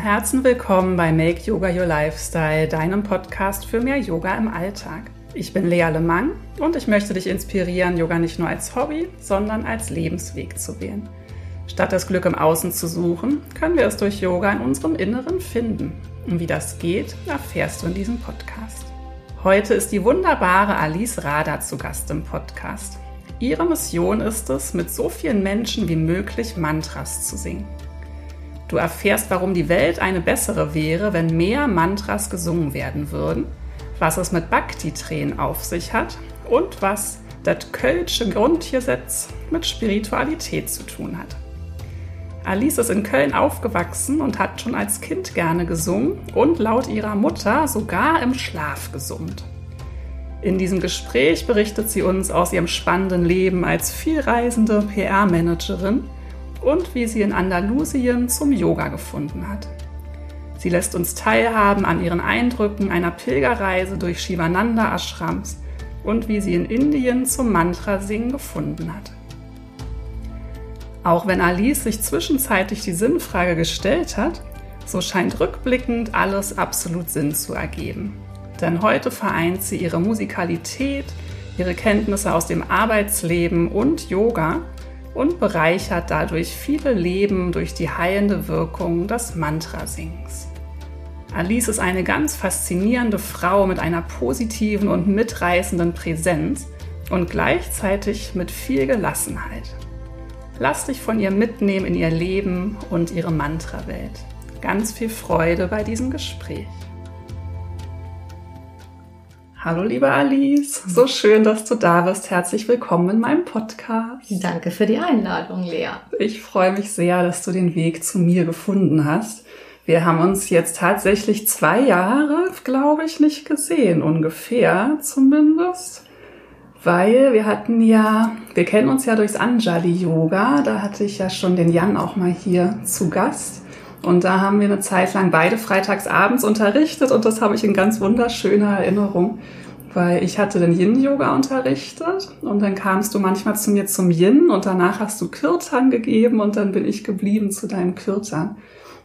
Herzen willkommen bei Make Yoga Your Lifestyle, deinem Podcast für mehr Yoga im Alltag. Ich bin Lea Lemang und ich möchte dich inspirieren, Yoga nicht nur als Hobby, sondern als Lebensweg zu wählen. Statt das Glück im Außen zu suchen, können wir es durch Yoga in unserem Inneren finden. Und wie das geht, erfährst du in diesem Podcast. Heute ist die wunderbare Alice Rada zu Gast im Podcast. Ihre Mission ist es, mit so vielen Menschen wie möglich Mantras zu singen. Du erfährst, warum die Welt eine bessere wäre, wenn mehr Mantras gesungen werden würden, was es mit Bhakti-Tränen auf sich hat und was das Kölsche Grundgesetz mit Spiritualität zu tun hat. Alice ist in Köln aufgewachsen und hat schon als Kind gerne gesungen und laut ihrer Mutter sogar im Schlaf gesummt. In diesem Gespräch berichtet sie uns aus ihrem spannenden Leben als vielreisende PR-Managerin und wie sie in Andalusien zum Yoga gefunden hat. Sie lässt uns teilhaben an ihren Eindrücken einer Pilgerreise durch Shivananda Ashrams und wie sie in Indien zum Mantra-Singen gefunden hat. Auch wenn Alice sich zwischenzeitlich die Sinnfrage gestellt hat, so scheint rückblickend alles absolut Sinn zu ergeben. Denn heute vereint sie ihre Musikalität, ihre Kenntnisse aus dem Arbeitsleben und Yoga und bereichert dadurch viele Leben durch die heilende Wirkung des Mantrasings. Alice ist eine ganz faszinierende Frau mit einer positiven und mitreißenden Präsenz und gleichzeitig mit viel Gelassenheit. Lass dich von ihr mitnehmen in ihr Leben und ihre Mantra-Welt. Ganz viel Freude bei diesem Gespräch. Hallo liebe Alice, so schön, dass du da bist. Herzlich willkommen in meinem Podcast. Danke für die Einladung, Lea. Ich freue mich sehr, dass du den Weg zu mir gefunden hast. Wir haben uns jetzt tatsächlich zwei Jahre, glaube ich, nicht gesehen, ungefähr zumindest. Weil wir hatten ja, wir kennen uns ja durchs Anjali Yoga, da hatte ich ja schon den Jan auch mal hier zu Gast. Und da haben wir eine Zeit lang beide freitags abends unterrichtet und das habe ich in ganz wunderschöner Erinnerung, weil ich hatte den Yin-Yoga unterrichtet und dann kamst du manchmal zu mir zum Yin und danach hast du Kirtan gegeben und dann bin ich geblieben zu deinem Kirtan.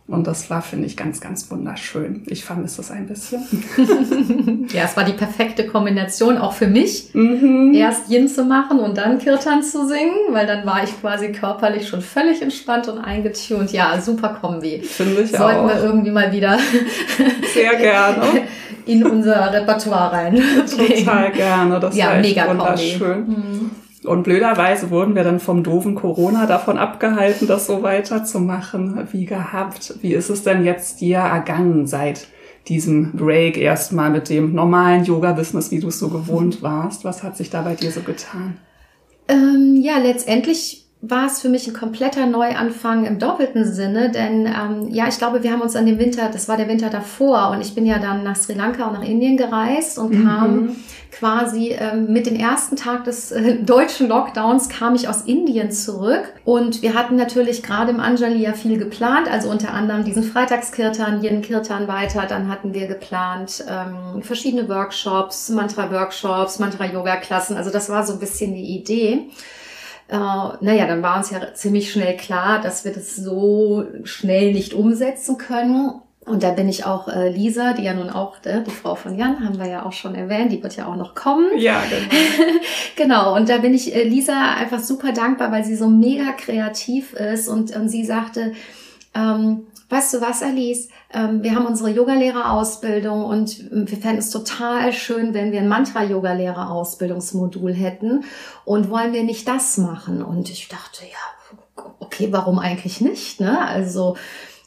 Und das war, finde ich, ganz, ganz wunderschön. Ich vermisse es ein bisschen. ja, es war die perfekte Kombination auch für mich, mhm. erst Yin zu machen und dann Kirtan zu singen, weil dann war ich quasi körperlich schon völlig entspannt und eingetunt. Ja, super Kombi. Finde ich Sollten auch. wir irgendwie mal wieder sehr gerne in unser Repertoire rein. Total gerne. Das ja, war mega wunderschön. Kombi. Mhm. Und blöderweise wurden wir dann vom doofen Corona davon abgehalten, das so weiterzumachen wie gehabt. Wie ist es denn jetzt dir ergangen seit diesem Break erstmal mit dem normalen Yoga-Business, wie du es so gewohnt warst? Was hat sich da bei dir so getan? Ähm, ja, letztendlich war es für mich ein kompletter Neuanfang im doppelten Sinne, denn ähm, ja, ich glaube, wir haben uns an dem Winter, das war der Winter davor, und ich bin ja dann nach Sri Lanka und nach Indien gereist und mhm. Quasi ähm, mit dem ersten Tag des äh, deutschen Lockdowns kam ich aus Indien zurück und wir hatten natürlich gerade im Anjali ja viel geplant, also unter anderem diesen Freitagskirtan, jeden Kirtan weiter, dann hatten wir geplant ähm, verschiedene Workshops, Mantra-Workshops, Mantra-Yoga-Klassen, also das war so ein bisschen die Idee. Äh, naja, dann war uns ja ziemlich schnell klar, dass wir das so schnell nicht umsetzen können. Und da bin ich auch äh, Lisa, die ja nun auch, äh, die Frau von Jan, haben wir ja auch schon erwähnt, die wird ja auch noch kommen. Ja, genau. genau, und da bin ich äh, Lisa einfach super dankbar, weil sie so mega kreativ ist und, und sie sagte, ähm, weißt du was, Alice, ähm, wir haben unsere Yogalehrerausbildung und wir fänden es total schön, wenn wir ein Mantra-Yogalehrerausbildungsmodul hätten und wollen wir nicht das machen? Und ich dachte, ja, okay, warum eigentlich nicht? Ne? Also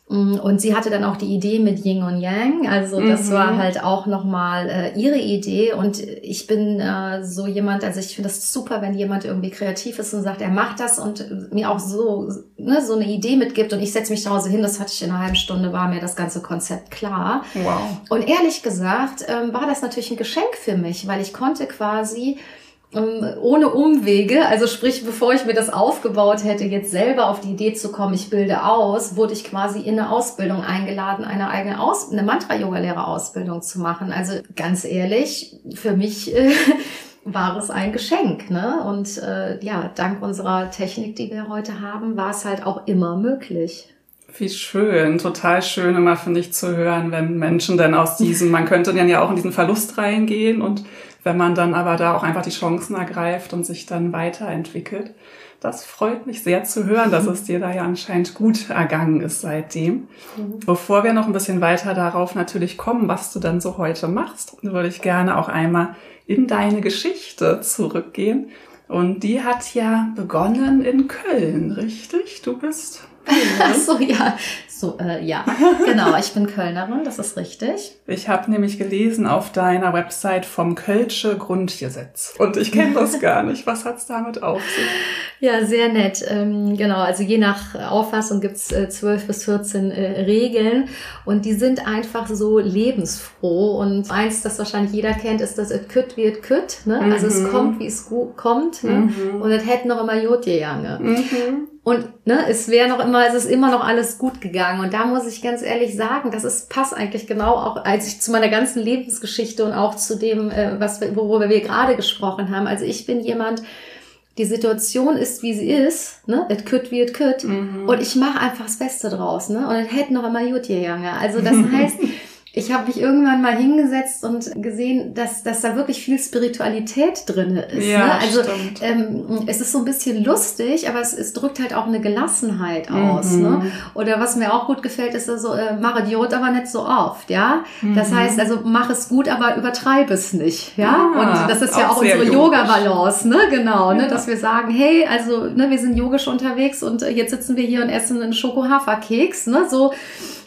und sie hatte dann auch die Idee mit Yin und Yang. Also das mhm. war halt auch nochmal äh, ihre Idee. Und ich bin äh, so jemand, also ich finde das super, wenn jemand irgendwie kreativ ist und sagt, er macht das und mir auch so, ne, so eine Idee mitgibt. Und ich setze mich zu Hause hin, das hatte ich in einer halben Stunde, war mir das ganze Konzept klar. Wow. Und ehrlich gesagt ähm, war das natürlich ein Geschenk für mich, weil ich konnte quasi ohne Umwege, also sprich, bevor ich mir das aufgebaut hätte, jetzt selber auf die Idee zu kommen, ich bilde aus, wurde ich quasi in eine Ausbildung eingeladen, eine eigene Aus eine Mantra-Yoga-Lehrer-Ausbildung zu machen. Also ganz ehrlich, für mich äh, war es ein Geschenk. Ne? Und äh, ja, dank unserer Technik, die wir heute haben, war es halt auch immer möglich. Wie schön, total schön immer finde ich zu hören, wenn Menschen dann aus diesem, man könnte dann ja auch in diesen Verlust reingehen und wenn man dann aber da auch einfach die Chancen ergreift und sich dann weiterentwickelt. Das freut mich sehr zu hören, dass es dir da ja anscheinend gut ergangen ist seitdem. Mhm. Bevor wir noch ein bisschen weiter darauf natürlich kommen, was du dann so heute machst, würde ich gerne auch einmal in deine Geschichte zurückgehen. Und die hat ja begonnen in Köln, richtig? Du bist Ach so, ja. So, äh, ja, genau. Ich bin Kölnerin, das ist richtig. Ich habe nämlich gelesen auf deiner Website vom Kölsche Grundgesetz. Und ich kenne das gar nicht. Was hat's damit auf sich? Ja, sehr nett. Ähm, genau, also je nach Auffassung gibt's äh, zwölf bis 14 äh, Regeln. Und die sind einfach so lebensfroh. Und eins, das wahrscheinlich jeder kennt, ist, dass es kütt wird kütt. Ne? Mhm. Also es mhm. kommt, wie es kommt. Ne? Mhm. Und es hätte noch immer Jodje Jange. Mhm. Und ne, es wäre noch immer, es ist immer noch alles gut gegangen. Und da muss ich ganz ehrlich sagen, das ist passt eigentlich genau auch, als ich zu meiner ganzen Lebensgeschichte und auch zu dem, äh, was wir, worüber wir gerade gesprochen haben. Also ich bin jemand, die Situation ist, wie sie ist, ne? Et kütt wie et kütt. Mhm. Und ich mache einfach das Beste draus, ne? Und es hätte noch immer gut gegangen. Also das heißt, ich habe mich irgendwann mal hingesetzt und gesehen, dass, dass da wirklich viel Spiritualität drin ist. Ja, ne? Also ähm, es ist so ein bisschen lustig, aber es, es drückt halt auch eine Gelassenheit aus. Mhm. Ne? Oder was mir auch gut gefällt, ist also, äh, mach Idiot, aber nicht so oft. Ja, mhm. Das heißt also, mach es gut, aber übertreibe es nicht. Ja, ah, und das ist ja auch, unsere Yoga-Balance, ne? Genau, ne? ja. ne? dass wir sagen, hey, also ne, wir sind yogisch unterwegs und äh, jetzt sitzen wir hier und essen einen Schoko-Hafer-Keks. Ne? So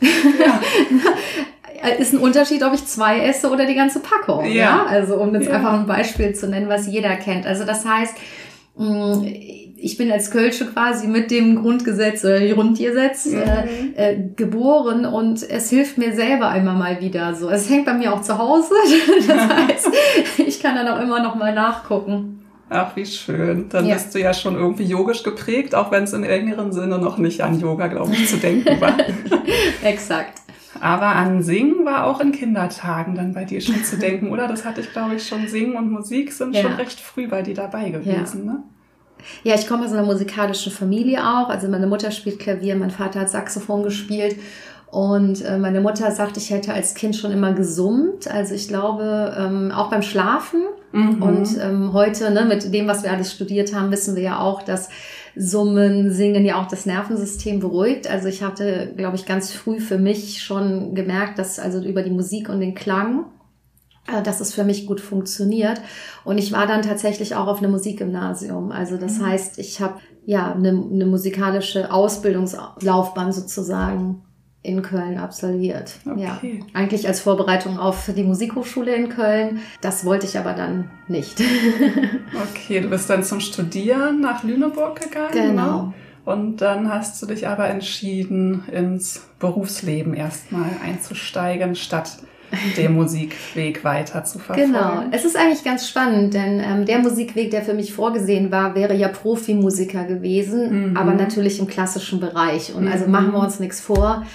ja. Äh, ist ein Unterschied, ob ich zwei esse oder die ganze Packung. Ja. ja? Also um jetzt ja. einfach ein Beispiel zu nennen, was jeder kennt. Also das heißt, mm, ich bin als Kölsche quasi mit dem Grundgesetz oder Grundgesetz mhm. äh, äh, geboren und es hilft mir selber immer mal wieder so. Es hängt bei mir auch zu Hause. Das heißt, ich kann dann auch immer noch mal nachgucken. Ach, wie schön. Dann ja. bist du ja schon irgendwie yogisch geprägt, auch wenn es im engeren Sinne noch nicht an Yoga, glaube ich, zu denken war. Exakt. Aber an Singen war auch in Kindertagen dann bei dir schon zu denken, oder? Das hatte ich, glaube ich, schon. Singen und Musik sind ja. schon recht früh bei dir dabei gewesen, ja. ne? Ja, ich komme aus einer musikalischen Familie auch. Also meine Mutter spielt Klavier, mein Vater hat Saxophon gespielt. Und äh, meine Mutter sagt, ich hätte als Kind schon immer gesummt. Also ich glaube, ähm, auch beim Schlafen. Mhm. Und ähm, heute, ne, mit dem, was wir alles studiert haben, wissen wir ja auch, dass Summen, Singen ja auch das Nervensystem beruhigt. Also ich hatte, glaube ich, ganz früh für mich schon gemerkt, dass also über die Musik und den Klang, äh, dass es für mich gut funktioniert. Und ich war dann tatsächlich auch auf einem Musikgymnasium. Also das mhm. heißt, ich habe ja eine, eine musikalische Ausbildungslaufbahn sozusagen in Köln absolviert. Okay. Ja, eigentlich als Vorbereitung auf die Musikhochschule in Köln. Das wollte ich aber dann nicht. okay, du bist dann zum Studieren nach Lüneburg gegangen. Genau. Ne? Und dann hast du dich aber entschieden, ins Berufsleben erstmal einzusteigen, statt den Musikweg weiter zu verfolgen. Genau, es ist eigentlich ganz spannend, denn ähm, der Musikweg, der für mich vorgesehen war, wäre ja Profimusiker gewesen, mhm. aber natürlich im klassischen Bereich. Und also mhm. also machen wir uns nichts vor.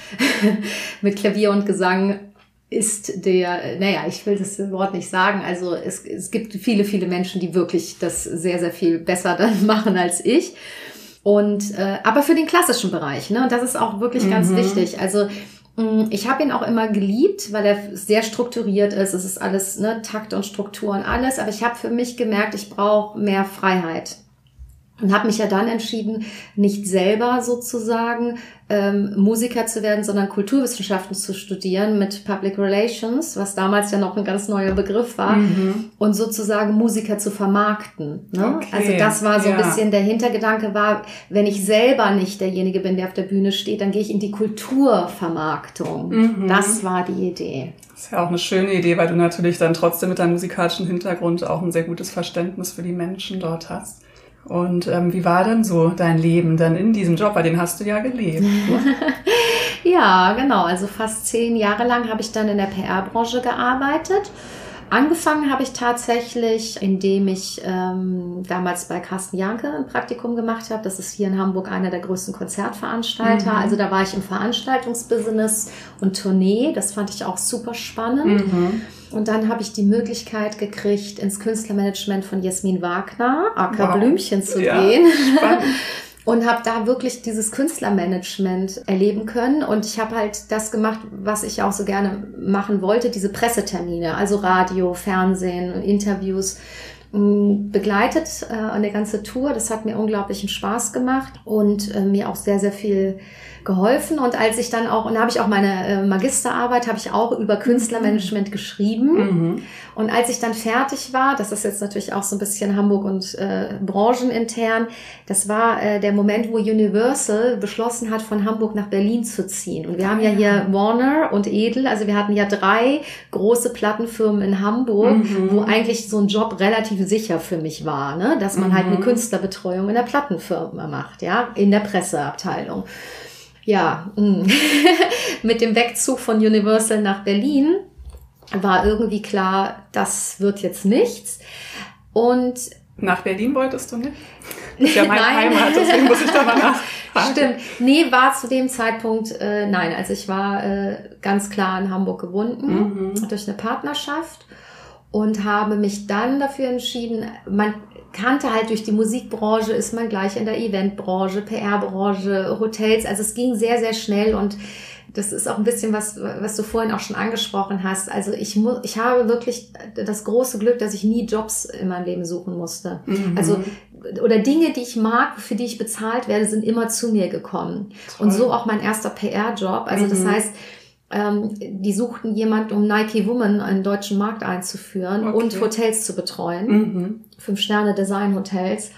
Mit Klavier und Gesang ist der, naja, ich will das Wort nicht sagen, also es, es gibt viele, viele Menschen, die wirklich das sehr, sehr viel besser dann machen als ich. Und äh, aber für den klassischen Bereich, ne? Und das ist auch wirklich ganz mhm. wichtig. Also ich habe ihn auch immer geliebt, weil er sehr strukturiert ist. Es ist alles ne, Takt und Struktur und alles. Aber ich habe für mich gemerkt, ich brauche mehr Freiheit und habe mich ja dann entschieden, nicht selber sozusagen ähm, Musiker zu werden, sondern Kulturwissenschaften zu studieren mit Public Relations, was damals ja noch ein ganz neuer Begriff war, mhm. und sozusagen Musiker zu vermarkten. Ne? Okay. Also das war so ja. ein bisschen der Hintergedanke war, wenn ich selber nicht derjenige bin, der auf der Bühne steht, dann gehe ich in die Kulturvermarktung. Mhm. Das war die Idee. Das ist ja auch eine schöne Idee, weil du natürlich dann trotzdem mit deinem musikalischen Hintergrund auch ein sehr gutes Verständnis für die Menschen dort hast. Und ähm, wie war denn so dein Leben dann in diesem Job? Weil den hast du ja gelebt. Ne? ja, genau. Also fast zehn Jahre lang habe ich dann in der PR-Branche gearbeitet. Angefangen habe ich tatsächlich, indem ich ähm, damals bei Carsten Janke ein Praktikum gemacht habe. Das ist hier in Hamburg einer der größten Konzertveranstalter. Mhm. Also da war ich im Veranstaltungsbusiness und Tournee. Das fand ich auch super spannend. Mhm. Und dann habe ich die Möglichkeit gekriegt, ins Künstlermanagement von Jasmin Wagner, Aka wow. Blümchen, zu ja, gehen. und habe da wirklich dieses Künstlermanagement erleben können. Und ich habe halt das gemacht, was ich auch so gerne machen wollte, diese Pressetermine, also Radio, Fernsehen, Interviews begleitet, äh, eine ganze Tour. Das hat mir unglaublichen Spaß gemacht und äh, mir auch sehr, sehr viel geholfen. Und als ich dann auch, und da habe ich auch meine äh, Magisterarbeit, habe ich auch über Künstlermanagement geschrieben. Mhm. Und als ich dann fertig war, das ist jetzt natürlich auch so ein bisschen Hamburg und äh, branchenintern, das war äh, der Moment, wo Universal beschlossen hat, von Hamburg nach Berlin zu ziehen. Und wir haben ja hier Warner und Edel, also wir hatten ja drei große Plattenfirmen in Hamburg, mhm. wo eigentlich so ein Job relativ sicher für mich war, ne? dass man mhm. halt eine mhm. Künstlerbetreuung in der Plattenfirma macht, ja, in der Presseabteilung ja, mm. mit dem Wegzug von Universal nach Berlin war irgendwie klar, das wird jetzt nichts. Und nach Berlin wolltest du nicht? Das ist ja meine nein. Heimat, deswegen muss ich da mal nachfragen. Stimmt. Nee, war zu dem Zeitpunkt, äh, nein, also ich war äh, ganz klar in Hamburg gebunden mhm. durch eine Partnerschaft und habe mich dann dafür entschieden, man kannte halt durch die Musikbranche, ist man gleich in der Eventbranche, PR-Branche, Hotels. Also es ging sehr, sehr schnell und das ist auch ein bisschen was, was du vorhin auch schon angesprochen hast. Also ich muss, ich habe wirklich das große Glück, dass ich nie Jobs in meinem Leben suchen musste. Mhm. Also oder Dinge, die ich mag, für die ich bezahlt werde, sind immer zu mir gekommen. Toll. Und so auch mein erster PR-Job. Also mhm. das heißt, ähm, die suchten jemand, um Nike Woman einen deutschen Markt einzuführen okay. und Hotels zu betreuen. Mhm. Fünf-Sterne-Design-Hotels.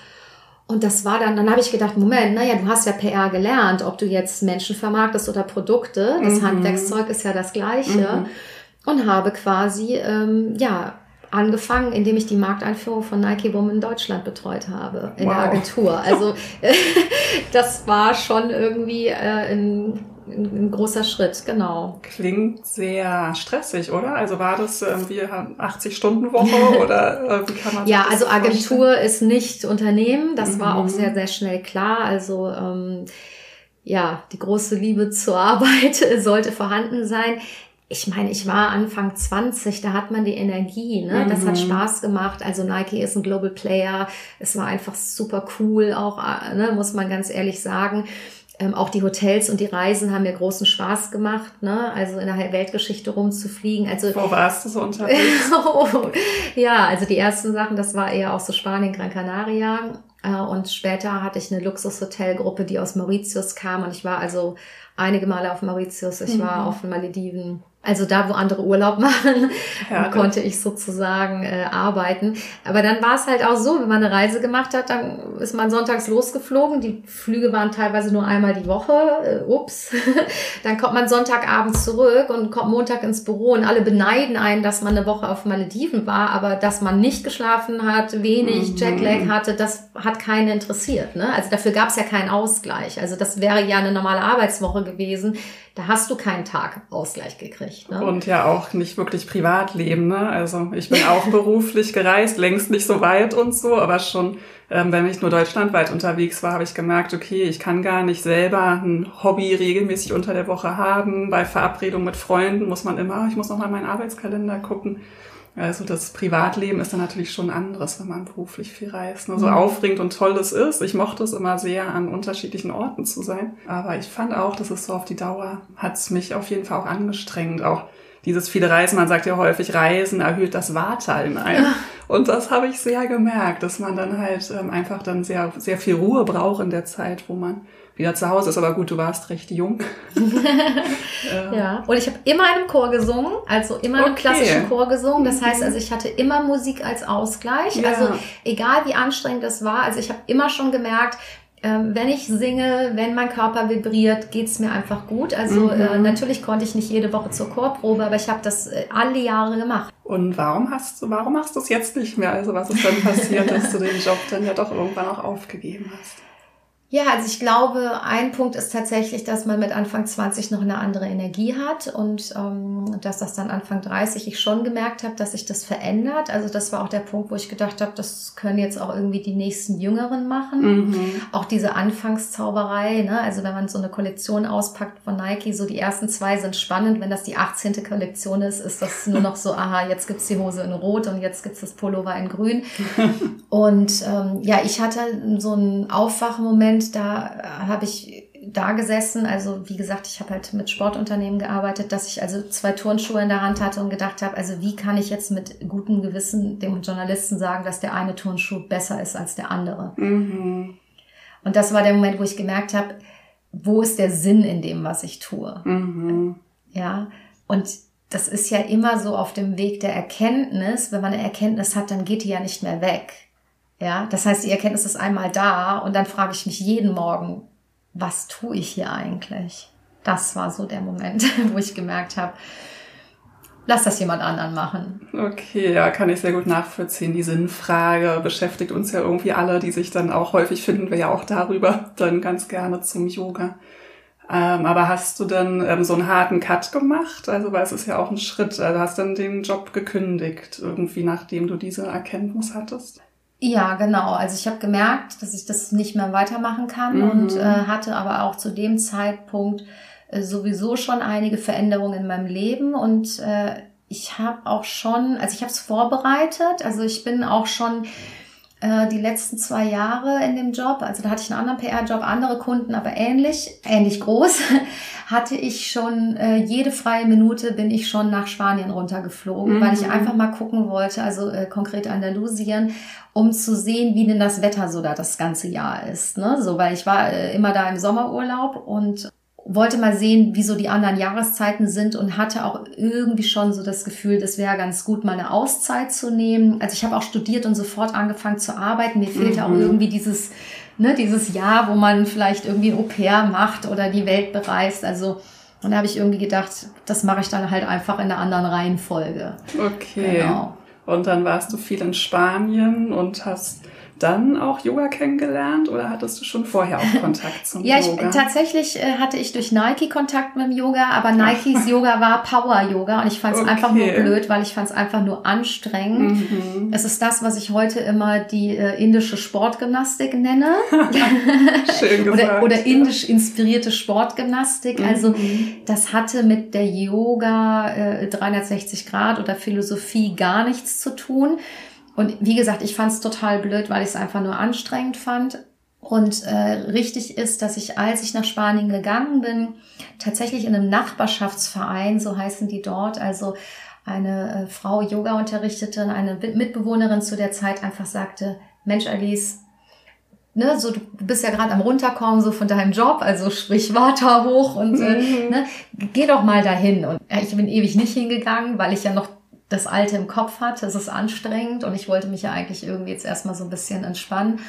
Und das war dann, dann habe ich gedacht, Moment, naja, du hast ja PR gelernt, ob du jetzt Menschen vermarktest oder Produkte. Das mhm. Handwerkszeug ist ja das gleiche. Mhm. Und habe quasi, ähm, ja, angefangen, indem ich die Markteinführung von Nike Woman in Deutschland betreut habe, in wow. der Agentur. Also das war schon irgendwie äh, ein ein, großer Schritt, genau. Klingt sehr stressig, oder? Also war das irgendwie 80-Stunden-Woche oder äh, wie kann man Ja, also Agentur vorstellen? ist nicht Unternehmen, das mhm. war auch mhm. sehr, sehr schnell klar. Also ähm, ja, die große Liebe zur Arbeit sollte vorhanden sein ich meine, ich war Anfang 20, da hat man die Energie, ne? Das hat mhm. Spaß gemacht. Also Nike ist ein Global Player. Es war einfach super cool, auch, äh, ne, muss man ganz ehrlich sagen. Ähm, auch die Hotels und die Reisen haben mir großen Spaß gemacht, ne? Also in der Weltgeschichte rumzufliegen. Also wo warst du so unterwegs? ja, also die ersten Sachen, das war eher auch so Spanien, Gran Canaria. Äh, und später hatte ich eine Luxushotelgruppe, die aus Mauritius kam. Und ich war also einige Male auf Mauritius. Ich mhm. war auf den Malediven. Also da, wo andere Urlaub machen, ja, konnte ich sozusagen äh, arbeiten. Aber dann war es halt auch so, wenn man eine Reise gemacht hat, dann ist man sonntags losgeflogen. Die Flüge waren teilweise nur einmal die Woche. Äh, ups. dann kommt man Sonntagabend zurück und kommt Montag ins Büro und alle beneiden einen, dass man eine Woche auf Malediven war, aber dass man nicht geschlafen hat, wenig mhm. Jetlag hatte, das hat keinen interessiert. Ne? Also dafür gab es ja keinen Ausgleich. Also das wäre ja eine normale Arbeitswoche gewesen da hast du keinen Tag Ausgleich gekriegt. Ne? Und ja auch nicht wirklich Privatleben. Ne? Also ich bin auch beruflich gereist, längst nicht so weit und so, aber schon, ähm, wenn ich nur deutschlandweit unterwegs war, habe ich gemerkt, okay, ich kann gar nicht selber ein Hobby regelmäßig unter der Woche haben. Bei Verabredungen mit Freunden muss man immer, ich muss noch mal meinen Arbeitskalender gucken. Also das Privatleben ist dann natürlich schon anderes, wenn man beruflich viel reist. Ne? So mhm. aufregend und toll es ist. Ich mochte es immer sehr, an unterschiedlichen Orten zu sein. Aber ich fand auch, dass es so auf die Dauer hat es mich auf jeden Fall auch angestrengt. Auch dieses viele Reisen, man sagt ja häufig, Reisen erhöht das Vata in einem. Ja. Und das habe ich sehr gemerkt, dass man dann halt ähm, einfach dann sehr, sehr viel Ruhe braucht in der Zeit, wo man wieder zu Hause ist. Aber gut, du warst recht jung. ja, und ich habe immer in einem Chor gesungen, also immer okay. im klassischen Chor gesungen. Das heißt, also ich hatte immer Musik als Ausgleich. Ja. Also egal wie anstrengend das war, also ich habe immer schon gemerkt, ähm, wenn ich singe, wenn mein Körper vibriert, geht's mir einfach gut. Also mhm. äh, natürlich konnte ich nicht jede Woche zur Chorprobe, aber ich habe das äh, alle Jahre gemacht. Und warum hast du, warum machst du es jetzt nicht mehr? Also was ist dann passiert, dass du den Job dann ja doch irgendwann auch aufgegeben hast? Ja, also ich glaube, ein Punkt ist tatsächlich, dass man mit Anfang 20 noch eine andere Energie hat und ähm, dass das dann Anfang 30 ich schon gemerkt habe, dass sich das verändert. Also das war auch der Punkt, wo ich gedacht habe, das können jetzt auch irgendwie die nächsten Jüngeren machen. Mhm. Auch diese Anfangszauberei, ne? also wenn man so eine Kollektion auspackt von Nike, so die ersten zwei sind spannend. Wenn das die 18. Kollektion ist, ist das nur noch so, aha, jetzt gibt's die Hose in Rot und jetzt gibt's das Pullover in Grün. und ähm, ja, ich hatte so einen Aufwachmoment, Moment, da habe ich da gesessen, also wie gesagt, ich habe halt mit Sportunternehmen gearbeitet, dass ich also zwei Turnschuhe in der Hand hatte und gedacht habe, also wie kann ich jetzt mit gutem Gewissen dem Journalisten sagen, dass der eine Turnschuh besser ist als der andere. Mhm. Und das war der Moment, wo ich gemerkt habe, wo ist der Sinn in dem, was ich tue. Mhm. Ja, und das ist ja immer so auf dem Weg der Erkenntnis. Wenn man eine Erkenntnis hat, dann geht die ja nicht mehr weg. Ja, das heißt, die Erkenntnis ist einmal da und dann frage ich mich jeden Morgen, was tue ich hier eigentlich? Das war so der Moment, wo ich gemerkt habe, lass das jemand anderen machen. Okay, ja, kann ich sehr gut nachvollziehen. Die Sinnfrage beschäftigt uns ja irgendwie alle, die sich dann auch häufig finden wir ja auch darüber dann ganz gerne zum Yoga. Ähm, aber hast du dann ähm, so einen harten Cut gemacht? Also, weil es ist ja auch ein Schritt. Also hast dann den Job gekündigt, irgendwie nachdem du diese Erkenntnis hattest? Ja, genau. Also ich habe gemerkt, dass ich das nicht mehr weitermachen kann mhm. und äh, hatte aber auch zu dem Zeitpunkt äh, sowieso schon einige Veränderungen in meinem Leben und äh, ich habe auch schon, also ich habe es vorbereitet, also ich bin auch schon äh, die letzten zwei Jahre in dem Job, also da hatte ich einen anderen PR-Job, andere Kunden, aber ähnlich, ähnlich groß, hatte ich schon äh, jede freie Minute bin ich schon nach Spanien runtergeflogen, mhm. weil ich mhm. einfach mal gucken wollte, also äh, konkret Andalusien, um zu sehen, wie denn das Wetter so da das ganze Jahr ist. Ne? So, weil ich war äh, immer da im Sommerurlaub und wollte mal sehen, wie so die anderen Jahreszeiten sind und hatte auch irgendwie schon so das Gefühl, das wäre ganz gut, mal eine Auszeit zu nehmen. Also ich habe auch studiert und sofort angefangen zu arbeiten. Mir fehlte mhm. auch irgendwie dieses, ne, dieses Jahr, wo man vielleicht irgendwie ein Au-pair macht oder die Welt bereist. Also und da habe ich irgendwie gedacht, das mache ich dann halt einfach in einer anderen Reihenfolge. Okay. Genau. Und dann warst du viel in Spanien und hast dann auch Yoga kennengelernt oder hattest du schon vorher auch Kontakt zum ja, Yoga? Ja, tatsächlich äh, hatte ich durch Nike Kontakt mit dem Yoga, aber Nikes Yoga war Power Yoga und ich fand es okay. einfach nur blöd, weil ich fand es einfach nur anstrengend. Mhm. Es ist das, was ich heute immer die äh, indische Sportgymnastik nenne. Schön gesagt. oder, oder indisch inspirierte Sportgymnastik. Also, mhm. Also das hatte mit der Yoga äh, 360 Grad oder Philosophie gar nichts zu tun. Und wie gesagt, ich fand es total blöd, weil ich es einfach nur anstrengend fand. Und äh, richtig ist, dass ich, als ich nach Spanien gegangen bin, tatsächlich in einem Nachbarschaftsverein, so heißen die dort, also eine äh, Frau Yoga unterrichtete und eine Mitbewohnerin zu der Zeit einfach sagte, Mensch Alice, ne, so du bist ja gerade am runterkommen so von deinem Job, also sprich Water hoch und äh, mhm. ne, geh doch mal dahin. Und ja, ich bin ewig nicht hingegangen, weil ich ja noch das Alte im Kopf hatte. Es ist anstrengend und ich wollte mich ja eigentlich irgendwie jetzt erstmal so ein bisschen entspannen.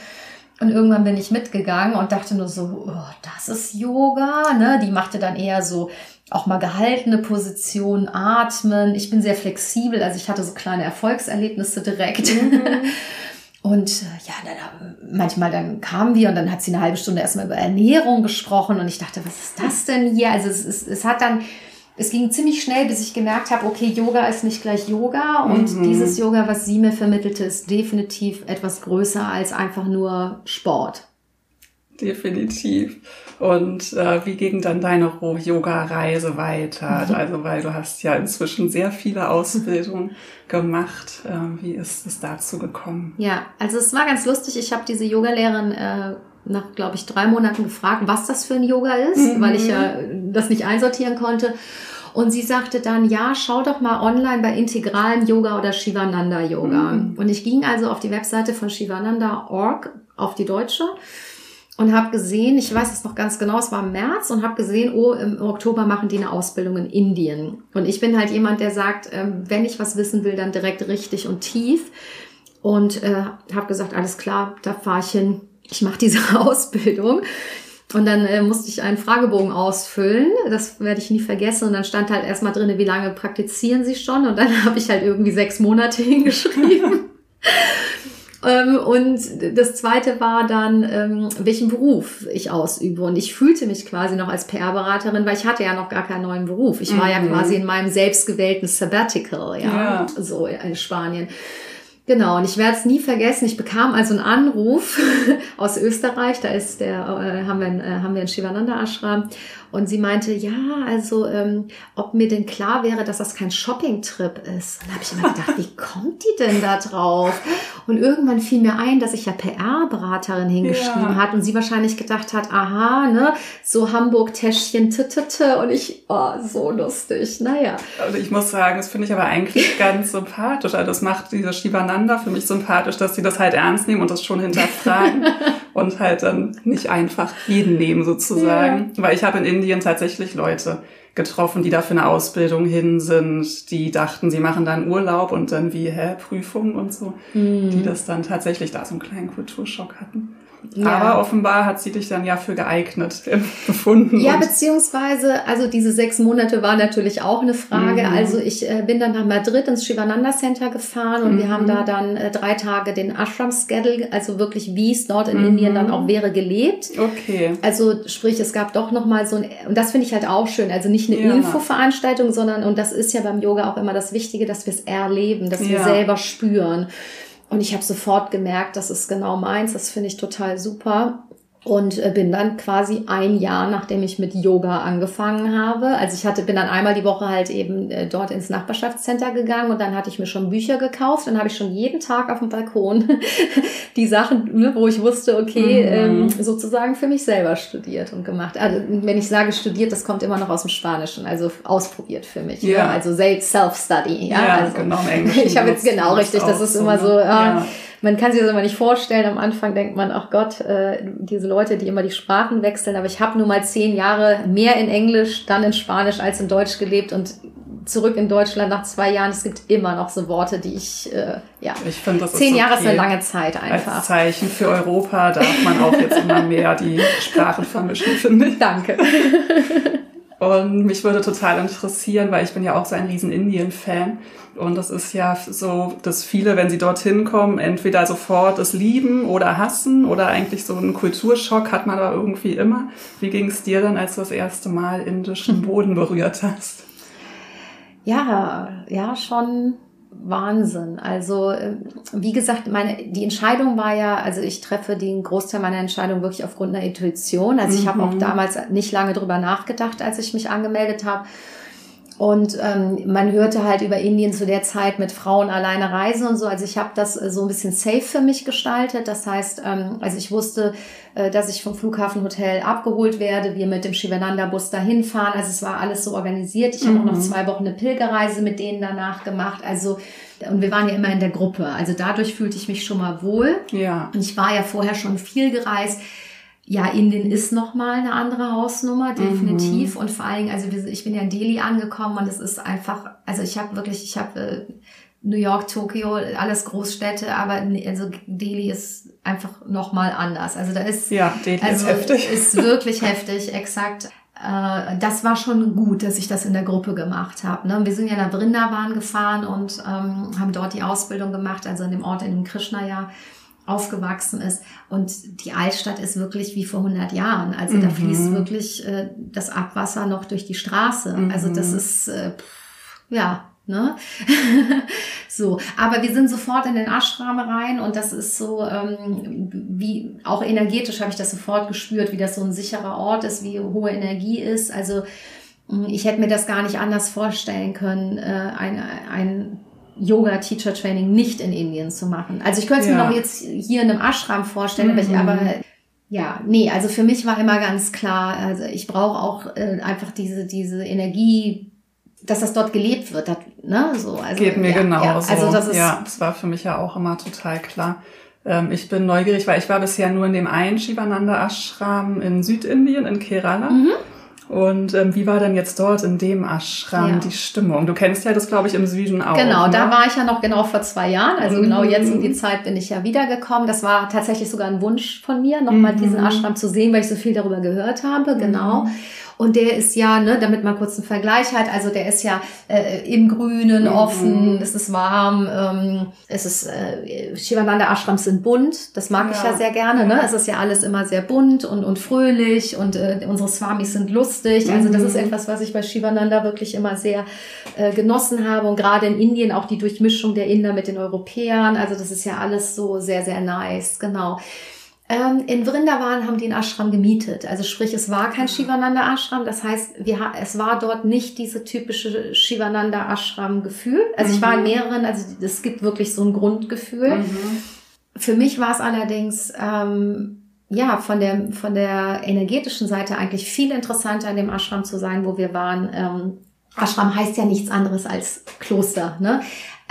Und irgendwann bin ich mitgegangen und dachte nur so, oh, das ist Yoga, ne? Die machte dann eher so auch mal gehaltene Position, atmen. Ich bin sehr flexibel, also ich hatte so kleine Erfolgserlebnisse direkt. Mhm. Und äh, ja, dann, manchmal dann kamen wir und dann hat sie eine halbe Stunde erstmal über Ernährung gesprochen und ich dachte, was ist das denn hier? Also es, es, es hat dann es ging ziemlich schnell, bis ich gemerkt habe, okay, Yoga ist nicht gleich Yoga und mhm. dieses Yoga, was sie mir vermittelte, ist definitiv etwas größer als einfach nur Sport. Definitiv. Und äh, wie ging dann deine Yoga-Reise weiter? Mhm. Also, weil du hast ja inzwischen sehr viele Ausbildungen gemacht. Äh, wie ist es dazu gekommen? Ja, also es war ganz lustig. Ich habe diese Yogalehrerin äh, nach, glaube ich, drei Monaten gefragt, was das für ein Yoga ist, mhm. weil ich ja das nicht einsortieren konnte. Und sie sagte dann, ja, schau doch mal online bei integralen Yoga oder Shivananda Yoga. Mhm. Und ich ging also auf die Webseite von Shivananda.org, auf die deutsche, und habe gesehen, ich weiß es noch ganz genau, es war im März und habe gesehen, oh, im Oktober machen die eine Ausbildung in Indien. Und ich bin halt jemand, der sagt, ähm, wenn ich was wissen will, dann direkt richtig und tief. Und äh, habe gesagt, alles klar, da fahre ich hin ich mache diese Ausbildung. Und dann äh, musste ich einen Fragebogen ausfüllen. Das werde ich nie vergessen. Und dann stand halt erstmal drin, wie lange praktizieren Sie schon? Und dann habe ich halt irgendwie sechs Monate hingeschrieben. ähm, und das zweite war dann, ähm, welchen Beruf ich ausübe. Und ich fühlte mich quasi noch als PR-Beraterin, weil ich hatte ja noch gar keinen neuen Beruf. Ich war mhm. ja quasi in meinem selbstgewählten Sabbatical, ja, ja. so in Spanien. Genau, und ich werde es nie vergessen. Ich bekam also einen Anruf aus Österreich. Da ist der, äh, haben wir, äh, haben wir einen Shivananda Ashram. Und sie meinte, ja, also ähm, ob mir denn klar wäre, dass das kein Shopping-Trip ist. Und da habe ich immer gedacht, wie kommt die denn da drauf? Und irgendwann fiel mir ein, dass ich ja PR-Beraterin hingeschrieben ja. hat und sie wahrscheinlich gedacht hat, aha, ne, so Hamburg-Täschchen, und ich, oh, so lustig, naja. Also ich muss sagen, das finde ich aber eigentlich ganz sympathisch. Also das macht diese Shivananda für mich sympathisch, dass sie das halt ernst nehmen und das schon hinterfragen und halt dann nicht einfach jeden nehmen sozusagen. Ja. Weil ich habe in Indien tatsächlich Leute getroffen, die da für eine Ausbildung hin sind, die dachten, sie machen dann Urlaub und dann wie, hä, Prüfung und so, mhm. die das dann tatsächlich da so einen kleinen Kulturschock hatten. Ja. Aber offenbar hat sie dich dann ja für geeignet befunden. Ja, beziehungsweise, also diese sechs Monate war natürlich auch eine Frage. Mhm. Also ich äh, bin dann nach Madrid ins Shivananda Center gefahren und mhm. wir haben da dann äh, drei Tage den Ashram Schedule, also wirklich wie es dort in mhm. Indien dann auch wäre, gelebt. Okay. Also sprich, es gab doch nochmal so ein, und das finde ich halt auch schön, also nicht eine ja. Infoveranstaltung, sondern, und das ist ja beim Yoga auch immer das Wichtige, dass wir es erleben, dass wir selber spüren. Und ich habe sofort gemerkt, das ist genau meins, das finde ich total super und äh, bin dann quasi ein Jahr, nachdem ich mit Yoga angefangen habe. Also ich hatte, bin dann einmal die Woche halt eben äh, dort ins Nachbarschaftscenter gegangen und dann hatte ich mir schon Bücher gekauft. Dann habe ich schon jeden Tag auf dem Balkon die Sachen, ne, wo ich wusste, okay, mhm. ähm, sozusagen für mich selber studiert und gemacht. Also wenn ich sage studiert, das kommt immer noch aus dem Spanischen, also ausprobiert für mich. Ne? Ja. Ne? Also Self-Study. Ja, ja also, genau. Im Englischen ich habe jetzt genau richtig, das ist immer so. Äh, ja man kann sich das immer nicht vorstellen. Am Anfang denkt man, ach Gott, äh, diese Leute, die immer die Sprachen wechseln. Aber ich habe nur mal zehn Jahre mehr in Englisch, dann in Spanisch als in Deutsch gelebt und zurück in Deutschland nach zwei Jahren. Es gibt immer noch so Worte, die ich, äh, ja. Ich finde, das Zehn Jahre ist eine lange Zeit einfach. Als Zeichen für Europa darf man auch jetzt immer mehr die Sprachen vermischen, finde ich. Danke. Und mich würde total interessieren, weil ich bin ja auch so ein riesen Indien-Fan. Und das ist ja so, dass viele, wenn sie dorthin kommen, entweder sofort es lieben oder hassen oder eigentlich so einen Kulturschock hat man da irgendwie immer. Wie ging es dir dann, als du das erste Mal indischen Boden berührt hast? Ja, ja, schon Wahnsinn. Also äh, wie gesagt, meine die Entscheidung war ja, also ich treffe den Großteil meiner Entscheidung wirklich aufgrund der Intuition. Also ich mhm. habe auch damals nicht lange drüber nachgedacht, als ich mich angemeldet habe. Und ähm, man hörte halt über Indien zu der Zeit mit Frauen alleine reisen und so. Also ich habe das äh, so ein bisschen safe für mich gestaltet. Das heißt, ähm, also ich wusste, äh, dass ich vom Flughafenhotel abgeholt werde, wir mit dem Shivananda-Bus dahin fahren. Also es war alles so organisiert. Ich mhm. habe auch noch mhm. zwei Wochen eine Pilgerreise mit denen danach gemacht. Also und wir waren ja immer in der Gruppe. Also dadurch fühlte ich mich schon mal wohl. Ja. Und ich war ja vorher schon viel gereist ja, Indien ist nochmal eine andere Hausnummer, definitiv. Mhm. Und vor allen Dingen, also ich bin ja in Delhi angekommen und es ist einfach, also ich habe wirklich, ich habe äh, New York, Tokio, alles Großstädte, aber also Delhi ist einfach nochmal anders. Also da ist, ja, Delhi also ist heftig. Ist wirklich heftig, exakt. Äh, das war schon gut, dass ich das in der Gruppe gemacht habe. Ne? Wir sind ja nach Vrindavan gefahren und ähm, haben dort die Ausbildung gemacht, also in dem Ort, in dem Krishna ja aufgewachsen ist. Und die Altstadt ist wirklich wie vor 100 Jahren. Also mhm. da fließt wirklich äh, das Abwasser noch durch die Straße. Mhm. Also das ist, äh, pff, ja, Ne? so, aber wir sind sofort in den Ashram rein und das ist so, ähm, wie auch energetisch habe ich das sofort gespürt, wie das so ein sicherer Ort ist, wie hohe Energie ist. Also mm, ich hätte mir das gar nicht anders vorstellen können, äh, ein, ein Yoga-Teacher-Training nicht in Indien zu machen. Also ich könnte es ja. mir noch jetzt hier in einem Ashram vorstellen, mhm. aber, ja, nee, also für mich war immer ganz klar, also ich brauche auch äh, einfach diese, diese Energie, dass das dort gelebt wird. Das, ne? so, also, Geht mir ja, genauso. Ja, also das ist, ja, das war für mich ja auch immer total klar. Ähm, ich bin neugierig, weil ich war bisher nur in dem einen Shivananda Ashram in Südindien, in Kerala. Mhm. Und ähm, wie war denn jetzt dort in dem Ashram ja. die Stimmung? Du kennst ja das, glaube ich, im Süden auch. Genau, ne? da war ich ja noch genau vor zwei Jahren. Also mhm. genau jetzt um die Zeit bin ich ja wiedergekommen. Das war tatsächlich sogar ein Wunsch von mir, nochmal mhm. diesen Ashram zu sehen, weil ich so viel darüber gehört habe. Genau. Mhm. Und der ist ja, ne, damit man kurz einen Vergleich hat, also der ist ja äh, im Grünen, mhm. offen, es ist warm, ähm, es ist äh, Shivananda Ashrams sind bunt, das mag ja. ich ja sehr gerne, ne? Es ist ja alles immer sehr bunt und, und fröhlich und äh, unsere Swamis sind lustig. Also das ist mhm. etwas, was ich bei Shivananda wirklich immer sehr äh, genossen habe. Und gerade in Indien auch die Durchmischung der Inder mit den Europäern. Also das ist ja alles so sehr, sehr nice, genau. Ähm, in Vrindavan haben die einen Ashram gemietet. Also sprich, es war kein Shivananda Ashram. Das heißt, wir, es war dort nicht diese typische Shivananda Ashram Gefühl. Also mhm. ich war in mhm. mehreren, also es gibt wirklich so ein Grundgefühl. Mhm. Für mich war es allerdings, ähm, ja, von der, von der energetischen Seite eigentlich viel interessanter in dem Ashram zu sein, wo wir waren. Ähm, Ashram heißt ja nichts anderes als Kloster. Ne?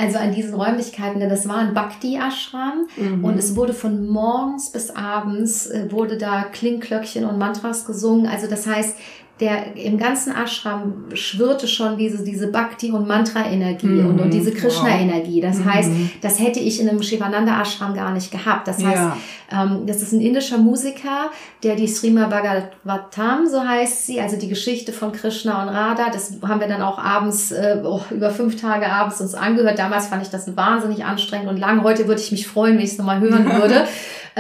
Also an diesen Räumlichkeiten, denn das war ein Bhakti-Ashram mhm. und es wurde von morgens bis abends, äh, wurde da Klingklöckchen und Mantras gesungen. Also das heißt, der im ganzen Ashram schwirrte schon diese, diese Bhakti- und Mantra-Energie mhm. und, und diese Krishna-Energie. Das mhm. heißt, das hätte ich in einem Shivananda-Ashram gar nicht gehabt. Das heißt, ja. ähm, das ist ein indischer Musiker, der die Srima Bhagavatam, so heißt sie, also die Geschichte von Krishna und Radha, das haben wir dann auch abends, äh, oh, über fünf Tage abends uns angehört. Damals fand ich das wahnsinnig anstrengend und lang. Heute würde ich mich freuen, wenn ich es nochmal hören würde.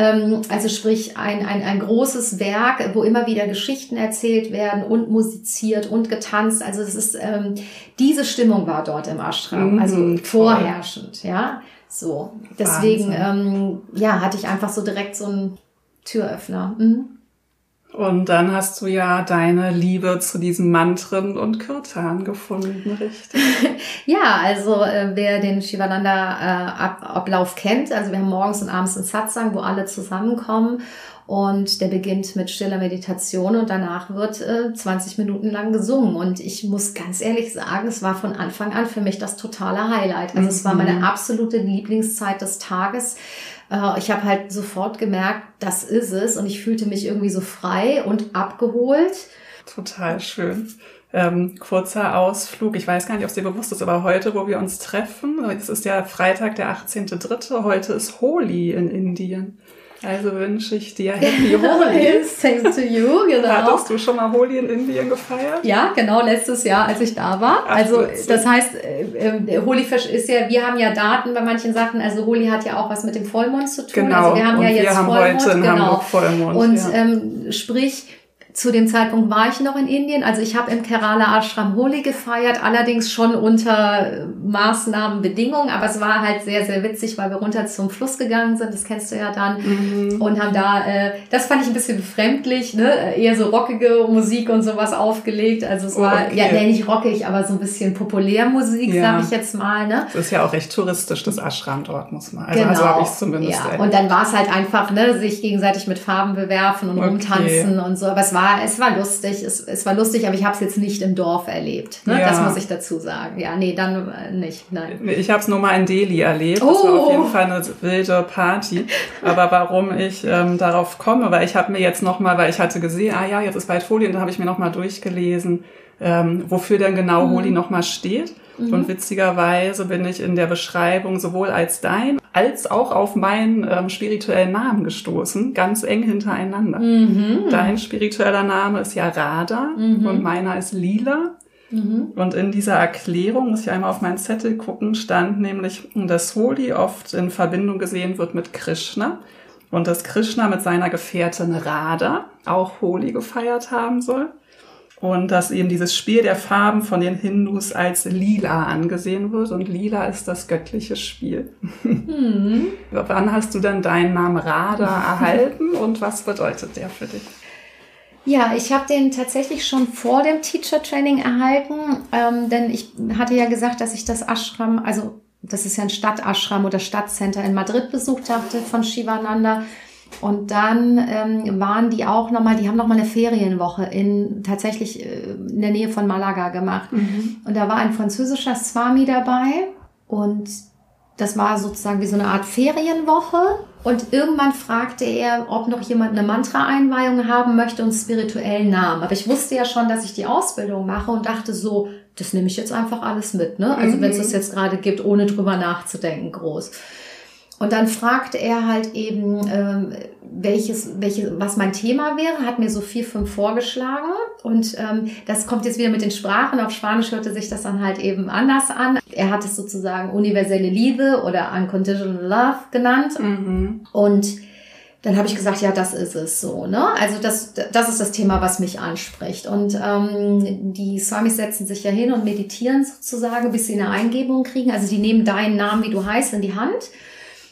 Ähm, also sprich ein, ein, ein großes Werk, wo immer wieder Geschichten erzählt werden und musiziert und getanzt. Also es ist ähm, diese Stimmung war dort im Ashram, mhm, also vorherrschend, ja. So, deswegen ähm, ja hatte ich einfach so direkt so einen Türöffner. Mhm. Und dann hast du ja deine Liebe zu diesen Mantren und Kirtan gefunden, richtig? ja, also äh, wer den Shivananda-Ablauf äh, kennt, also wir haben morgens und abends einen Satsang, wo alle zusammenkommen und der beginnt mit stiller Meditation und danach wird äh, 20 Minuten lang gesungen. Und ich muss ganz ehrlich sagen, es war von Anfang an für mich das totale Highlight. Also mhm. es war meine mhm. absolute Lieblingszeit des Tages äh, ich habe halt sofort gemerkt, das ist es und ich fühlte mich irgendwie so frei und abgeholt. Total schön. Ähm, kurzer Ausflug. Ich weiß gar nicht, ob es dir bewusst ist, aber heute, wo wir uns treffen, es ist ja Freitag, der 18.3., heute ist Holi in Indien. Also wünsche ich dir Happy Holi. Same to you, genau. Hattest du schon mal Holi in Indien gefeiert? Ja, genau, letztes Jahr, als ich da war. Ach, also das heißt, äh, äh Holi ist ja, wir haben ja Daten bei manchen Sachen, also Holi hat ja auch was mit dem Vollmond zu tun. Genau. Also wir haben Und ja jetzt wir haben Vollmond, heute in genau. Hamburg Vollmond. Und ja. ähm, sprich, zu dem Zeitpunkt war ich noch in Indien. Also ich habe im Kerala Ashram Holi gefeiert, allerdings schon unter Maßnahmenbedingungen. Aber es war halt sehr, sehr witzig, weil wir runter zum Fluss gegangen sind. Das kennst du ja dann. Mhm. Und haben da, äh, das fand ich ein bisschen befremdlich, ne? eher so rockige Musik und sowas aufgelegt. Also es war, okay. ja, nee, nicht rockig, aber so ein bisschen Populärmusik, ja. sag ich jetzt mal. Ne? Das ist ja auch recht touristisch, das Ashram dort, muss man. Also, also genau. also habe ich zumindest. Ja. Und dann war es halt einfach, ne, sich gegenseitig mit Farben bewerfen und okay. rumtanzen und so. Aber es war war, es war lustig, es, es war lustig, aber ich habe es jetzt nicht im Dorf erlebt. Ne? Ja. Das muss ich dazu sagen. Ja, nee, dann äh, nicht. Nein. Ich habe es nur mal in Delhi erlebt. Oh. Das war auf jeden Fall eine wilde Party. Aber warum ich ähm, darauf komme, weil ich habe mir jetzt noch mal, weil ich hatte gesehen, ah ja, jetzt ist bald Folie, und da habe ich mir noch mal durchgelesen, ähm, wofür denn genau mhm. Holi nochmal steht. Mhm. Und witzigerweise bin ich in der Beschreibung sowohl als dein als auch auf meinen ähm, spirituellen Namen gestoßen, ganz eng hintereinander. Mhm. Dein spiritueller Name ist ja Radha mhm. und meiner ist Lila. Mhm. Und in dieser Erklärung, muss ich einmal auf meinen Zettel gucken, stand nämlich, dass Holi oft in Verbindung gesehen wird mit Krishna und dass Krishna mit seiner Gefährtin Radha auch Holi gefeiert haben soll und dass eben dieses Spiel der Farben von den Hindus als lila angesehen wird und lila ist das göttliche Spiel. Mhm. Wann hast du dann deinen Namen Radha erhalten und was bedeutet der für dich? Ja, ich habe den tatsächlich schon vor dem Teacher Training erhalten, ähm, denn ich hatte ja gesagt, dass ich das Ashram, also das ist ja ein Stadtashram oder Stadtcenter in Madrid besucht hatte von Shivananda. Und dann ähm, waren die auch nochmal, die haben nochmal eine Ferienwoche in tatsächlich äh, in der Nähe von Malaga gemacht. Mhm. Und da war ein französischer Swami dabei und das war sozusagen wie so eine Art Ferienwoche. Und irgendwann fragte er, ob noch jemand eine Mantra-Einweihung haben möchte und spirituellen Namen. Aber ich wusste ja schon, dass ich die Ausbildung mache und dachte so, das nehme ich jetzt einfach alles mit. Ne? Also mhm. wenn es das jetzt gerade gibt, ohne drüber nachzudenken, groß. Und dann fragte er halt eben, ähm, welches, welches, was mein Thema wäre, hat mir so vier, fünf vorgeschlagen. Und ähm, das kommt jetzt wieder mit den Sprachen. Auf Spanisch hörte sich das dann halt eben anders an. Er hat es sozusagen universelle Liebe oder unconditional love genannt. Mhm. Und dann habe ich gesagt, ja, das ist es so. Ne? Also das, das ist das Thema, was mich anspricht. Und ähm, die Swamis setzen sich ja hin und meditieren sozusagen, bis sie eine Eingebung kriegen. Also die nehmen deinen Namen, wie du heißt, in die Hand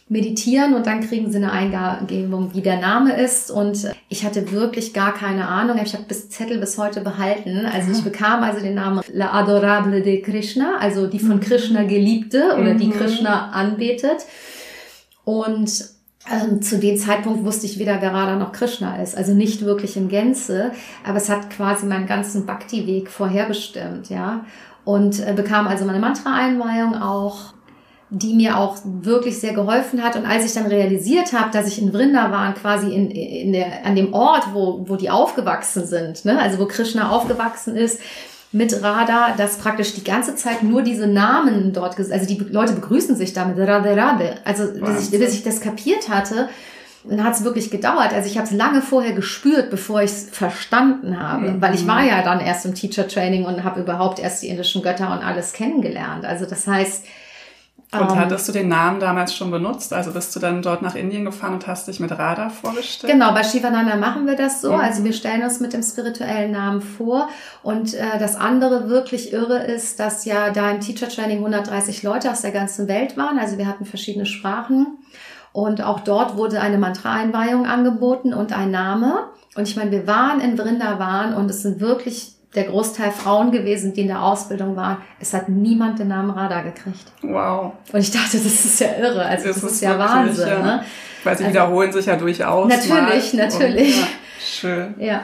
meditieren und dann kriegen sie eine Eingebung, wie der Name ist. Und ich hatte wirklich gar keine Ahnung. Ich habe das Zettel bis heute behalten. Also ich bekam also den Namen La Adorable de Krishna, also die von Krishna geliebte oder die mhm. Krishna anbetet. Und ähm, zu dem Zeitpunkt wusste ich weder, wer Radha noch Krishna ist. Also nicht wirklich in Gänze, aber es hat quasi meinen ganzen Bhakti-Weg vorherbestimmt, ja. Und äh, bekam also meine Mantra-Einweihung auch die mir auch wirklich sehr geholfen hat. Und als ich dann realisiert habe, dass ich in Vrindavan quasi in, in der, an dem Ort, wo, wo die aufgewachsen sind, ne, also wo Krishna aufgewachsen ist, mit Radha, dass praktisch die ganze Zeit nur diese Namen dort, also die Leute begrüßen sich damit, Radhe Radhe. Also bis ich, bis ich das kapiert hatte, dann hat es wirklich gedauert. Also ich habe es lange vorher gespürt, bevor ich es verstanden habe, mhm. weil ich war ja dann erst im Teacher Training und habe überhaupt erst die indischen Götter und alles kennengelernt. Also das heißt, und ähm, hattest du den Namen damals schon benutzt? Also bist du dann dort nach Indien gefahren und hast dich mit Radha vorgestellt? Genau, bei Shivananda machen wir das so. Mhm. Also wir stellen uns mit dem spirituellen Namen vor. Und äh, das andere wirklich irre ist, dass ja da im Teacher Training 130 Leute aus der ganzen Welt waren. Also wir hatten verschiedene Sprachen. Und auch dort wurde eine Mantra-Einweihung angeboten und ein Name. Und ich meine, wir waren in Vrindavan und es sind wirklich der Großteil Frauen gewesen, die in der Ausbildung waren. Es hat niemand den Namen Radar gekriegt. Wow. Und ich dachte, das ist ja irre. Also das, das ist, ist, ja Wahnsinn. Ja. Ne? Weil sie also, wiederholen sich ja durchaus. Natürlich, mal. natürlich. Und, ja, schön. Ja.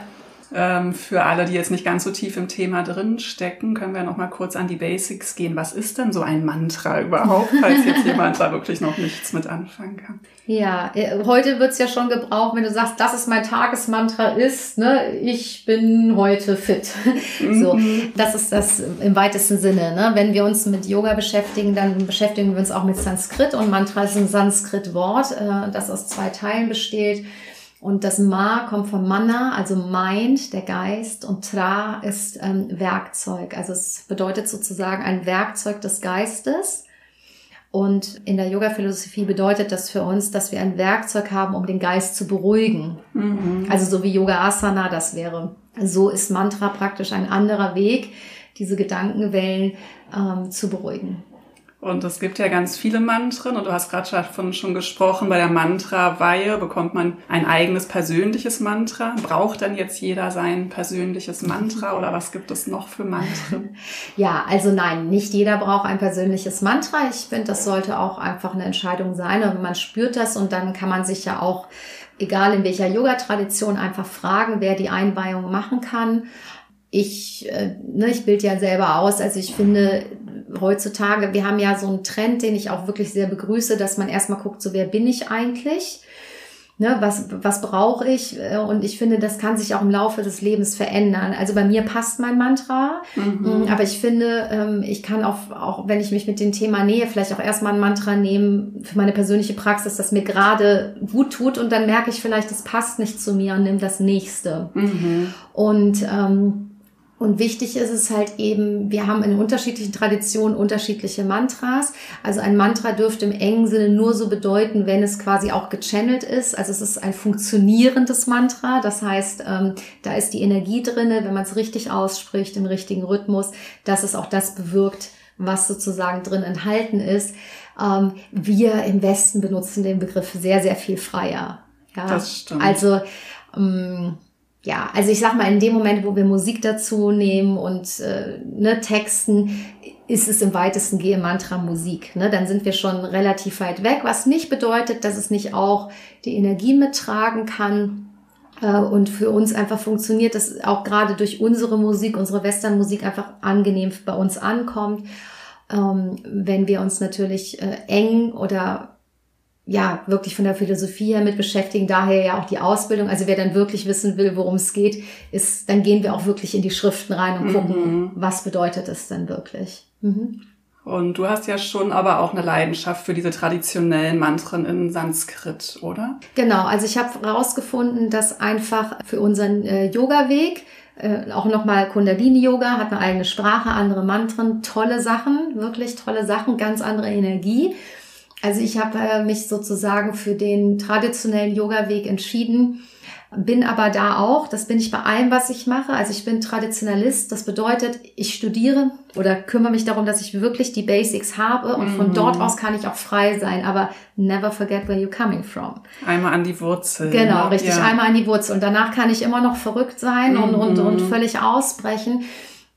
Ähm, für alle, die jetzt nicht ganz so tief im Thema drin stecken, können wir noch mal kurz an die Basics gehen. Was ist denn so ein Mantra überhaupt, falls jetzt jemand da wirklich noch nichts mit anfangen kann? Ja, äh, heute wird's ja schon gebraucht, wenn du sagst, das ist mein Tagesmantra ist, ne, ich bin heute fit. so, mhm. das ist das im weitesten Sinne. Ne? Wenn wir uns mit Yoga beschäftigen, dann beschäftigen wir uns auch mit Sanskrit und Mantra ist ein Sanskrit-Wort, äh, das aus zwei Teilen besteht. Und das Ma kommt von Mana, also Mind, der Geist, und Tra ist ähm, Werkzeug. Also es bedeutet sozusagen ein Werkzeug des Geistes. Und in der Yoga-Philosophie bedeutet das für uns, dass wir ein Werkzeug haben, um den Geist zu beruhigen. Mhm. Also so wie Yoga Asana das wäre. So ist Mantra praktisch ein anderer Weg, diese Gedankenwellen ähm, zu beruhigen. Und es gibt ja ganz viele Mantren und du hast gerade davon schon gesprochen, bei der Mantra-Weihe bekommt man ein eigenes persönliches Mantra. Braucht dann jetzt jeder sein persönliches Mantra oder was gibt es noch für Mantren? Ja, also nein, nicht jeder braucht ein persönliches Mantra. Ich finde, das sollte auch einfach eine Entscheidung sein und man spürt das und dann kann man sich ja auch, egal in welcher Yoga-Tradition, einfach fragen, wer die Einweihung machen kann ich, äh, ne, ich bild ja selber aus, also ich finde, heutzutage, wir haben ja so einen Trend, den ich auch wirklich sehr begrüße, dass man erstmal guckt, so wer bin ich eigentlich? Ne, was, was brauche ich? Und ich finde, das kann sich auch im Laufe des Lebens verändern. Also bei mir passt mein Mantra, mhm. aber ich finde, ähm, ich kann auch, auch, wenn ich mich mit dem Thema nähe, vielleicht auch erstmal ein Mantra nehmen für meine persönliche Praxis, das mir gerade gut tut und dann merke ich vielleicht, das passt nicht zu mir und nimm das nächste. Mhm. Und ähm, und wichtig ist es halt eben, wir haben in unterschiedlichen Traditionen unterschiedliche Mantras. Also ein Mantra dürfte im engen Sinne nur so bedeuten, wenn es quasi auch gechannelt ist. Also es ist ein funktionierendes Mantra. Das heißt, ähm, da ist die Energie drinne, wenn man es richtig ausspricht, im richtigen Rhythmus, dass es auch das bewirkt, was sozusagen drin enthalten ist. Ähm, wir im Westen benutzen den Begriff sehr, sehr viel freier. Ja, das stimmt. Also, ähm, ja, also ich sag mal, in dem Moment, wo wir Musik dazu nehmen und äh, ne, Texten, ist es im weitesten Gehe Mantra Musik. Ne? Dann sind wir schon relativ weit weg, was nicht bedeutet, dass es nicht auch die Energie mittragen kann. Äh, und für uns einfach funktioniert, dass auch gerade durch unsere Musik, unsere Western-Musik einfach angenehm bei uns ankommt. Ähm, wenn wir uns natürlich äh, eng oder ja, wirklich von der Philosophie her mit beschäftigen, daher ja auch die Ausbildung. Also wer dann wirklich wissen will, worum es geht, ist, dann gehen wir auch wirklich in die Schriften rein und gucken, mhm. was bedeutet es denn wirklich. Mhm. Und du hast ja schon aber auch eine Leidenschaft für diese traditionellen Mantren in Sanskrit, oder? Genau, also ich habe herausgefunden, dass einfach für unseren äh, Yoga-Weg äh, auch nochmal Kundalini-Yoga, hat eine eigene Sprache, andere Mantren, tolle Sachen, wirklich tolle Sachen, ganz andere Energie. Also ich habe äh, mich sozusagen für den traditionellen Yoga-Weg entschieden, bin aber da auch, das bin ich bei allem, was ich mache. Also ich bin Traditionalist, das bedeutet, ich studiere oder kümmere mich darum, dass ich wirklich die Basics habe und von mhm. dort aus kann ich auch frei sein, aber never forget where you're coming from. Einmal an die Wurzel. Genau, ne? richtig, ja. einmal an die Wurzel und danach kann ich immer noch verrückt sein mhm. und, und, und mhm. völlig ausbrechen.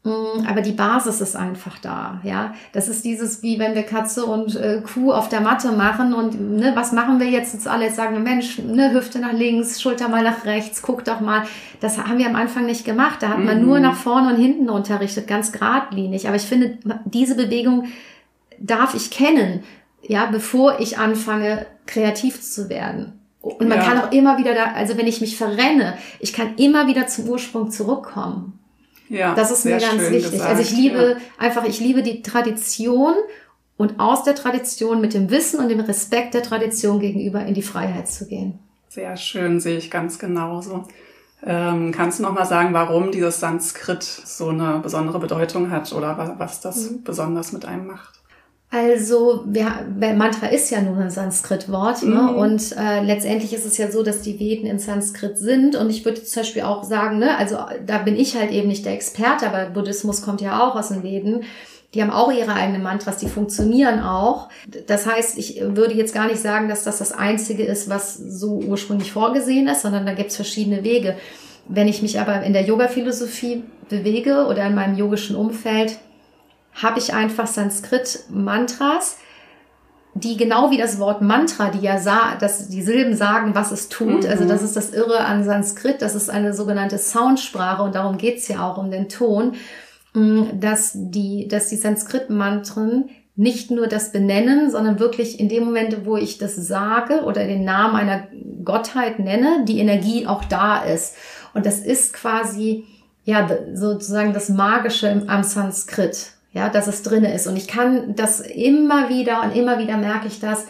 Mm, aber die Basis ist einfach da, ja. Das ist dieses, wie wenn wir Katze und äh, Kuh auf der Matte machen und ne, was machen wir jetzt? Jetzt alle jetzt sagen, Mensch, ne, Hüfte nach links, Schulter mal nach rechts, guck doch mal. Das haben wir am Anfang nicht gemacht. Da hat man mhm. nur nach vorne und hinten unterrichtet, ganz geradlinig. Aber ich finde, diese Bewegung darf ich kennen, ja, bevor ich anfange, kreativ zu werden. Und man ja. kann auch immer wieder da, also wenn ich mich verrenne, ich kann immer wieder zum Ursprung zurückkommen. Ja, das ist mir ganz wichtig. Gesagt, also ich liebe ja. einfach, ich liebe die Tradition und aus der Tradition mit dem Wissen und dem Respekt der Tradition gegenüber in die Freiheit zu gehen. Sehr schön, sehe ich ganz genauso. Ähm, kannst du noch mal sagen, warum dieses Sanskrit so eine besondere Bedeutung hat oder was das mhm. besonders mit einem macht? Also, wir, Mantra ist ja nur ein Sanskrit-Wort ne? mhm. und äh, letztendlich ist es ja so, dass die Veden in Sanskrit sind und ich würde zum Beispiel auch sagen, ne, also da bin ich halt eben nicht der Experte, aber Buddhismus kommt ja auch aus den Veden. Die haben auch ihre eigenen Mantras, die funktionieren auch. Das heißt, ich würde jetzt gar nicht sagen, dass das das Einzige ist, was so ursprünglich vorgesehen ist, sondern da gibt es verschiedene Wege. Wenn ich mich aber in der Yoga-Philosophie bewege oder in meinem yogischen Umfeld, habe ich einfach Sanskrit-Mantras, die genau wie das Wort Mantra, die ja sah, dass die Silben sagen, was es tut. Mhm. Also das ist das Irre an Sanskrit. Das ist eine sogenannte Soundsprache und darum geht's ja auch um den Ton, mm, dass die, dass die Sanskrit-Mantren nicht nur das benennen, sondern wirklich in dem Moment, wo ich das sage oder den Namen einer Gottheit nenne, die Energie auch da ist. Und das ist quasi, ja, sozusagen das Magische am Sanskrit ja, dass es drinne ist. Und ich kann das immer wieder und immer wieder merke ich das.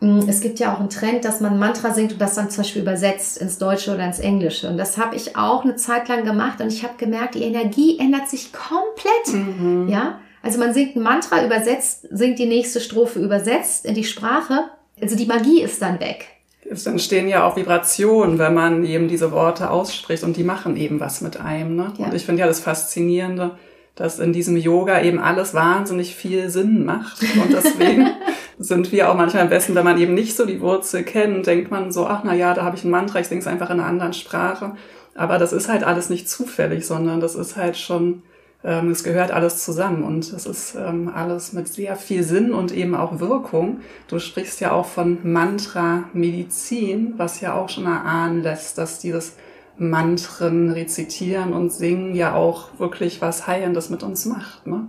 Hm, es gibt ja auch einen Trend, dass man Mantra singt und das dann zum Beispiel übersetzt ins Deutsche oder ins Englische. Und das habe ich auch eine Zeit lang gemacht und ich habe gemerkt, die Energie ändert sich komplett. Mhm. Ja, also man singt ein Mantra, übersetzt, singt die nächste Strophe übersetzt in die Sprache. Also die Magie ist dann weg. Es entstehen ja auch Vibrationen, wenn man eben diese Worte ausspricht und die machen eben was mit einem. Ne? Ja. Und ich finde ja das Faszinierende, dass in diesem Yoga eben alles wahnsinnig viel Sinn macht. Und deswegen sind wir auch manchmal am besten, wenn man eben nicht so die Wurzel kennt, denkt man so, ach na ja, da habe ich ein Mantra, ich denke es einfach in einer anderen Sprache. Aber das ist halt alles nicht zufällig, sondern das ist halt schon, ähm, es gehört alles zusammen und es ist ähm, alles mit sehr viel Sinn und eben auch Wirkung. Du sprichst ja auch von Mantra-Medizin, was ja auch schon erahnen lässt, dass dieses Mantren rezitieren und singen ja auch wirklich was Heilendes mit uns macht. Ne?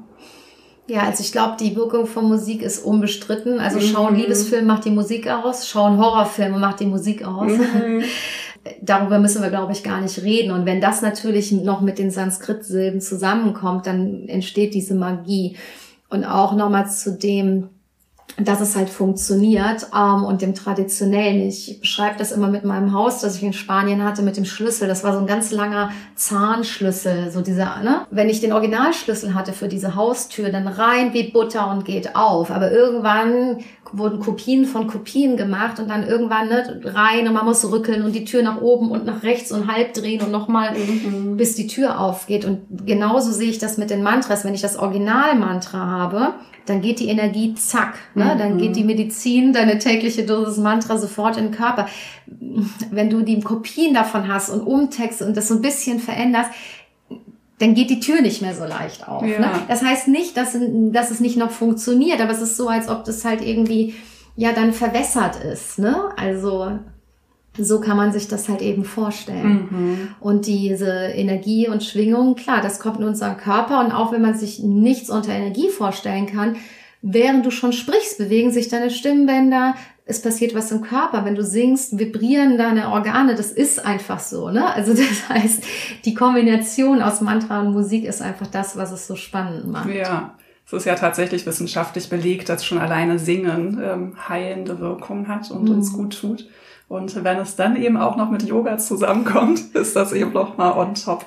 Ja, also ich glaube, die Wirkung von Musik ist unbestritten. Also mhm. schauen Liebesfilm macht die Musik aus, schauen Horrorfilme macht die Musik aus. Mhm. Darüber müssen wir, glaube ich, gar nicht reden. Und wenn das natürlich noch mit den Sanskrit-Silben zusammenkommt, dann entsteht diese Magie. Und auch nochmal zu dem, dass es halt funktioniert ähm, und dem traditionellen. Ich beschreibe das immer mit meinem Haus, das ich in Spanien hatte, mit dem Schlüssel. Das war so ein ganz langer Zahnschlüssel, so dieser, ne? Wenn ich den Originalschlüssel hatte für diese Haustür, dann rein wie Butter und geht auf. Aber irgendwann wurden Kopien von Kopien gemacht und dann irgendwann ne, rein und man muss rückeln und die Tür nach oben und nach rechts und halb drehen und nochmal, mhm. bis die Tür aufgeht. Und genauso sehe ich das mit den Mantras. Wenn ich das Originalmantra habe, dann geht die Energie zack, ne? dann geht die Medizin, deine tägliche Dosis Mantra sofort in den Körper. Wenn du die Kopien davon hast und umtext und das so ein bisschen veränderst, dann geht die Tür nicht mehr so leicht auf. Ne? Ja. Ne? Das heißt nicht, dass, dass es nicht noch funktioniert, aber es ist so, als ob das halt irgendwie ja dann verwässert ist. Ne? Also so kann man sich das halt eben vorstellen. Mhm. Und diese Energie und Schwingung, klar, das kommt in unseren Körper und auch wenn man sich nichts unter Energie vorstellen kann, während du schon sprichst, bewegen sich deine Stimmbänder, es passiert was im Körper. Wenn du singst, vibrieren deine Organe. Das ist einfach so, ne? Also das heißt, die Kombination aus Mantra und Musik ist einfach das, was es so spannend macht. Ja. Es ist ja tatsächlich wissenschaftlich belegt, dass schon alleine Singen ähm, heilende Wirkung hat und mhm. uns gut tut. Und wenn es dann eben auch noch mit Yoga zusammenkommt, ist das eben noch mal on top.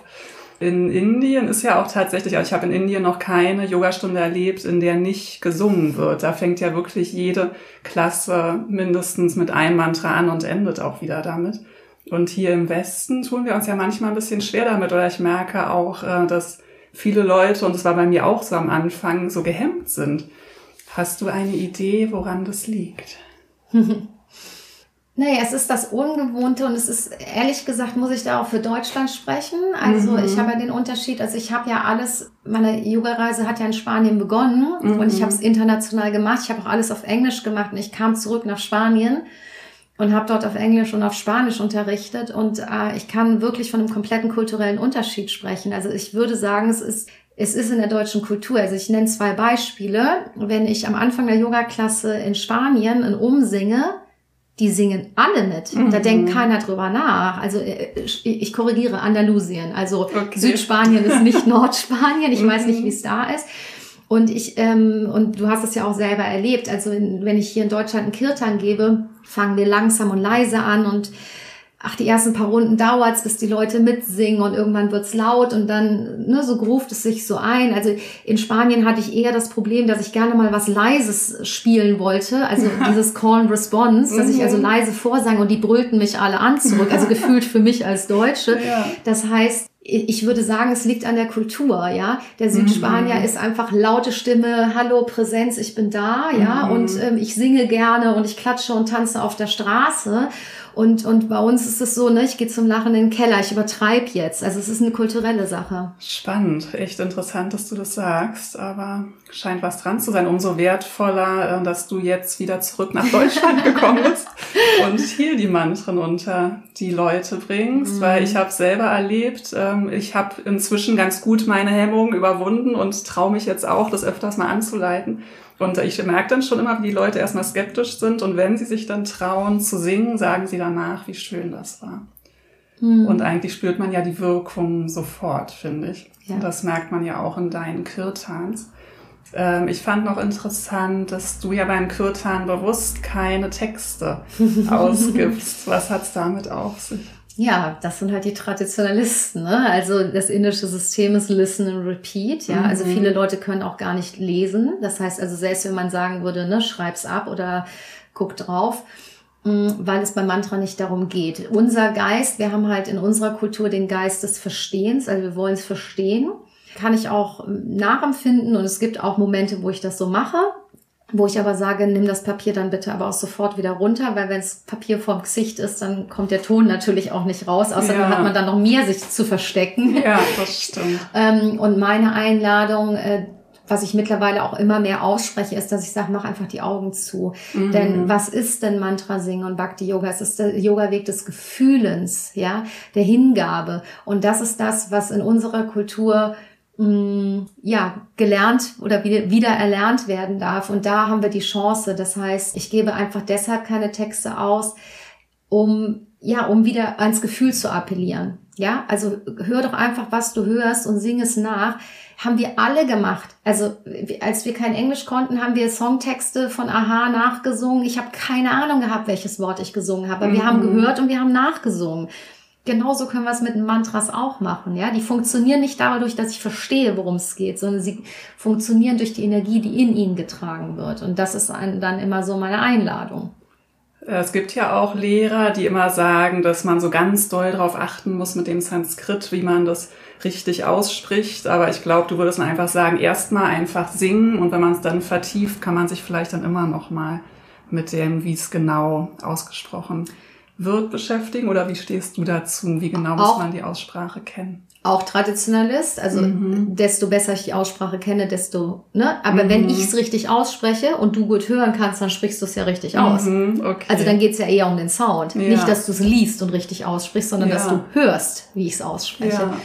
In Indien ist ja auch tatsächlich, also ich habe in Indien noch keine Yogastunde erlebt, in der nicht gesungen wird. Da fängt ja wirklich jede Klasse mindestens mit einem Mantra an und endet auch wieder damit. Und hier im Westen tun wir uns ja manchmal ein bisschen schwer damit. Oder ich merke auch, äh, dass viele Leute, und das war bei mir auch so am Anfang, so gehemmt sind. Hast du eine Idee, woran das liegt? Naja, es ist das Ungewohnte und es ist, ehrlich gesagt, muss ich da auch für Deutschland sprechen. Also mhm. ich habe ja den Unterschied, also ich habe ja alles, meine Yoga-Reise hat ja in Spanien begonnen mhm. und ich habe es international gemacht. Ich habe auch alles auf Englisch gemacht und ich kam zurück nach Spanien und habe dort auf Englisch und auf Spanisch unterrichtet und äh, ich kann wirklich von einem kompletten kulturellen Unterschied sprechen. Also ich würde sagen, es ist es ist in der deutschen Kultur. Also ich nenne zwei Beispiele. Wenn ich am Anfang der Yoga-Klasse in Spanien ein Umsinge, die singen alle mit. Mhm. Da denkt keiner drüber nach. Also äh, ich korrigiere Andalusien. Also okay. Südspanien ist nicht Nordspanien. Ich weiß nicht, mhm. wie es da ist. Und ich ähm, und du hast es ja auch selber erlebt. Also wenn ich hier in Deutschland einen Kirtan gebe, fangen wir langsam und leise an und ach, die ersten paar Runden dauert's, bis die Leute mitsingen und irgendwann wird's laut und dann, ne, so gruft es sich so ein. Also in Spanien hatte ich eher das Problem, dass ich gerne mal was Leises spielen wollte, also dieses Call and Response, dass ich also mhm. leise vorsang und die brüllten mich alle an zurück, also gefühlt für mich als Deutsche. Das heißt, ich würde sagen, es liegt an der Kultur, ja. Der Südspanier mhm. ist einfach laute Stimme, Hallo, Präsenz, ich bin da, ja. Mhm. Und ähm, ich singe gerne und ich klatsche und tanze auf der Straße. Und, und bei uns ist es so, ne, ich gehe zum Lachen in den Keller, ich übertreibe jetzt. Also es ist eine kulturelle Sache. Spannend, echt interessant, dass du das sagst, aber scheint was dran zu sein. Umso wertvoller, äh, dass du jetzt wieder zurück nach Deutschland gekommen bist und hier die Mantren unter die Leute bringst, mhm. weil ich habe selber erlebt, ähm, ich habe inzwischen ganz gut meine Hemmungen überwunden und traue mich jetzt auch, das öfters mal anzuleiten. Und ich merke dann schon immer, wie die Leute erstmal skeptisch sind und wenn sie sich dann trauen zu singen, sagen sie danach, wie schön das war. Mhm. Und eigentlich spürt man ja die Wirkung sofort, finde ich. Ja. Und das merkt man ja auch in deinen Kirtans. Ähm, ich fand noch interessant, dass du ja beim Kirtan bewusst keine Texte ausgibst. Was hat's damit auf sich? Ja, das sind halt die Traditionalisten. Ne? Also das indische System ist Listen and Repeat. Ja, also mhm. also viele Leute können auch gar nicht lesen. Das heißt also selbst wenn man sagen würde, ne, schreib's ab oder guck drauf, mm, weil es beim Mantra nicht darum geht. Unser Geist, wir haben halt in unserer Kultur den Geist des Verstehens, also wir wollen es verstehen. Kann ich auch nachempfinden und es gibt auch Momente, wo ich das so mache wo ich aber sage, nimm das Papier dann bitte aber auch sofort wieder runter, weil wenn es Papier vorm Gesicht ist, dann kommt der Ton natürlich auch nicht raus. Außerdem ja. hat man dann noch mehr sich zu verstecken. Ja, das stimmt. ähm, und meine Einladung, äh, was ich mittlerweile auch immer mehr ausspreche, ist, dass ich sage, mach einfach die Augen zu. Mhm. Denn was ist denn Mantra singen und Bhakti Yoga? Es ist der Yoga-Weg des Gefühlens, ja, der Hingabe. Und das ist das, was in unserer Kultur Mm, ja, gelernt oder wieder, wieder erlernt werden darf. Und da haben wir die Chance. Das heißt, ich gebe einfach deshalb keine Texte aus, um, ja, um wieder ans Gefühl zu appellieren. Ja, also hör doch einfach, was du hörst und sing es nach. Haben wir alle gemacht. Also als wir kein Englisch konnten, haben wir Songtexte von Aha nachgesungen. Ich habe keine Ahnung gehabt, welches Wort ich gesungen habe. Aber mhm. wir haben mhm. gehört und wir haben nachgesungen. Genauso können wir es mit Mantras auch machen. Ja, die funktionieren nicht dadurch, dass ich verstehe, worum es geht, sondern sie funktionieren durch die Energie, die in ihnen getragen wird. Und das ist dann immer so meine Einladung. Es gibt ja auch Lehrer, die immer sagen, dass man so ganz doll darauf achten muss mit dem Sanskrit, wie man das richtig ausspricht. Aber ich glaube, du würdest einfach sagen, erstmal einfach singen und wenn man es dann vertieft, kann man sich vielleicht dann immer noch mal mit dem, wie es genau ausgesprochen wird beschäftigen oder wie stehst du dazu? Wie genau muss man die Aussprache kennen? Auch Traditionalist, also mhm. desto besser ich die Aussprache kenne, desto, ne? Aber mhm. wenn ich es richtig ausspreche und du gut hören kannst, dann sprichst du es ja richtig mhm, aus. Okay. Also dann geht's ja eher um den Sound. Ja. Nicht, dass du es liest und richtig aussprichst, sondern ja. dass du hörst, wie ich es ausspreche. Ja.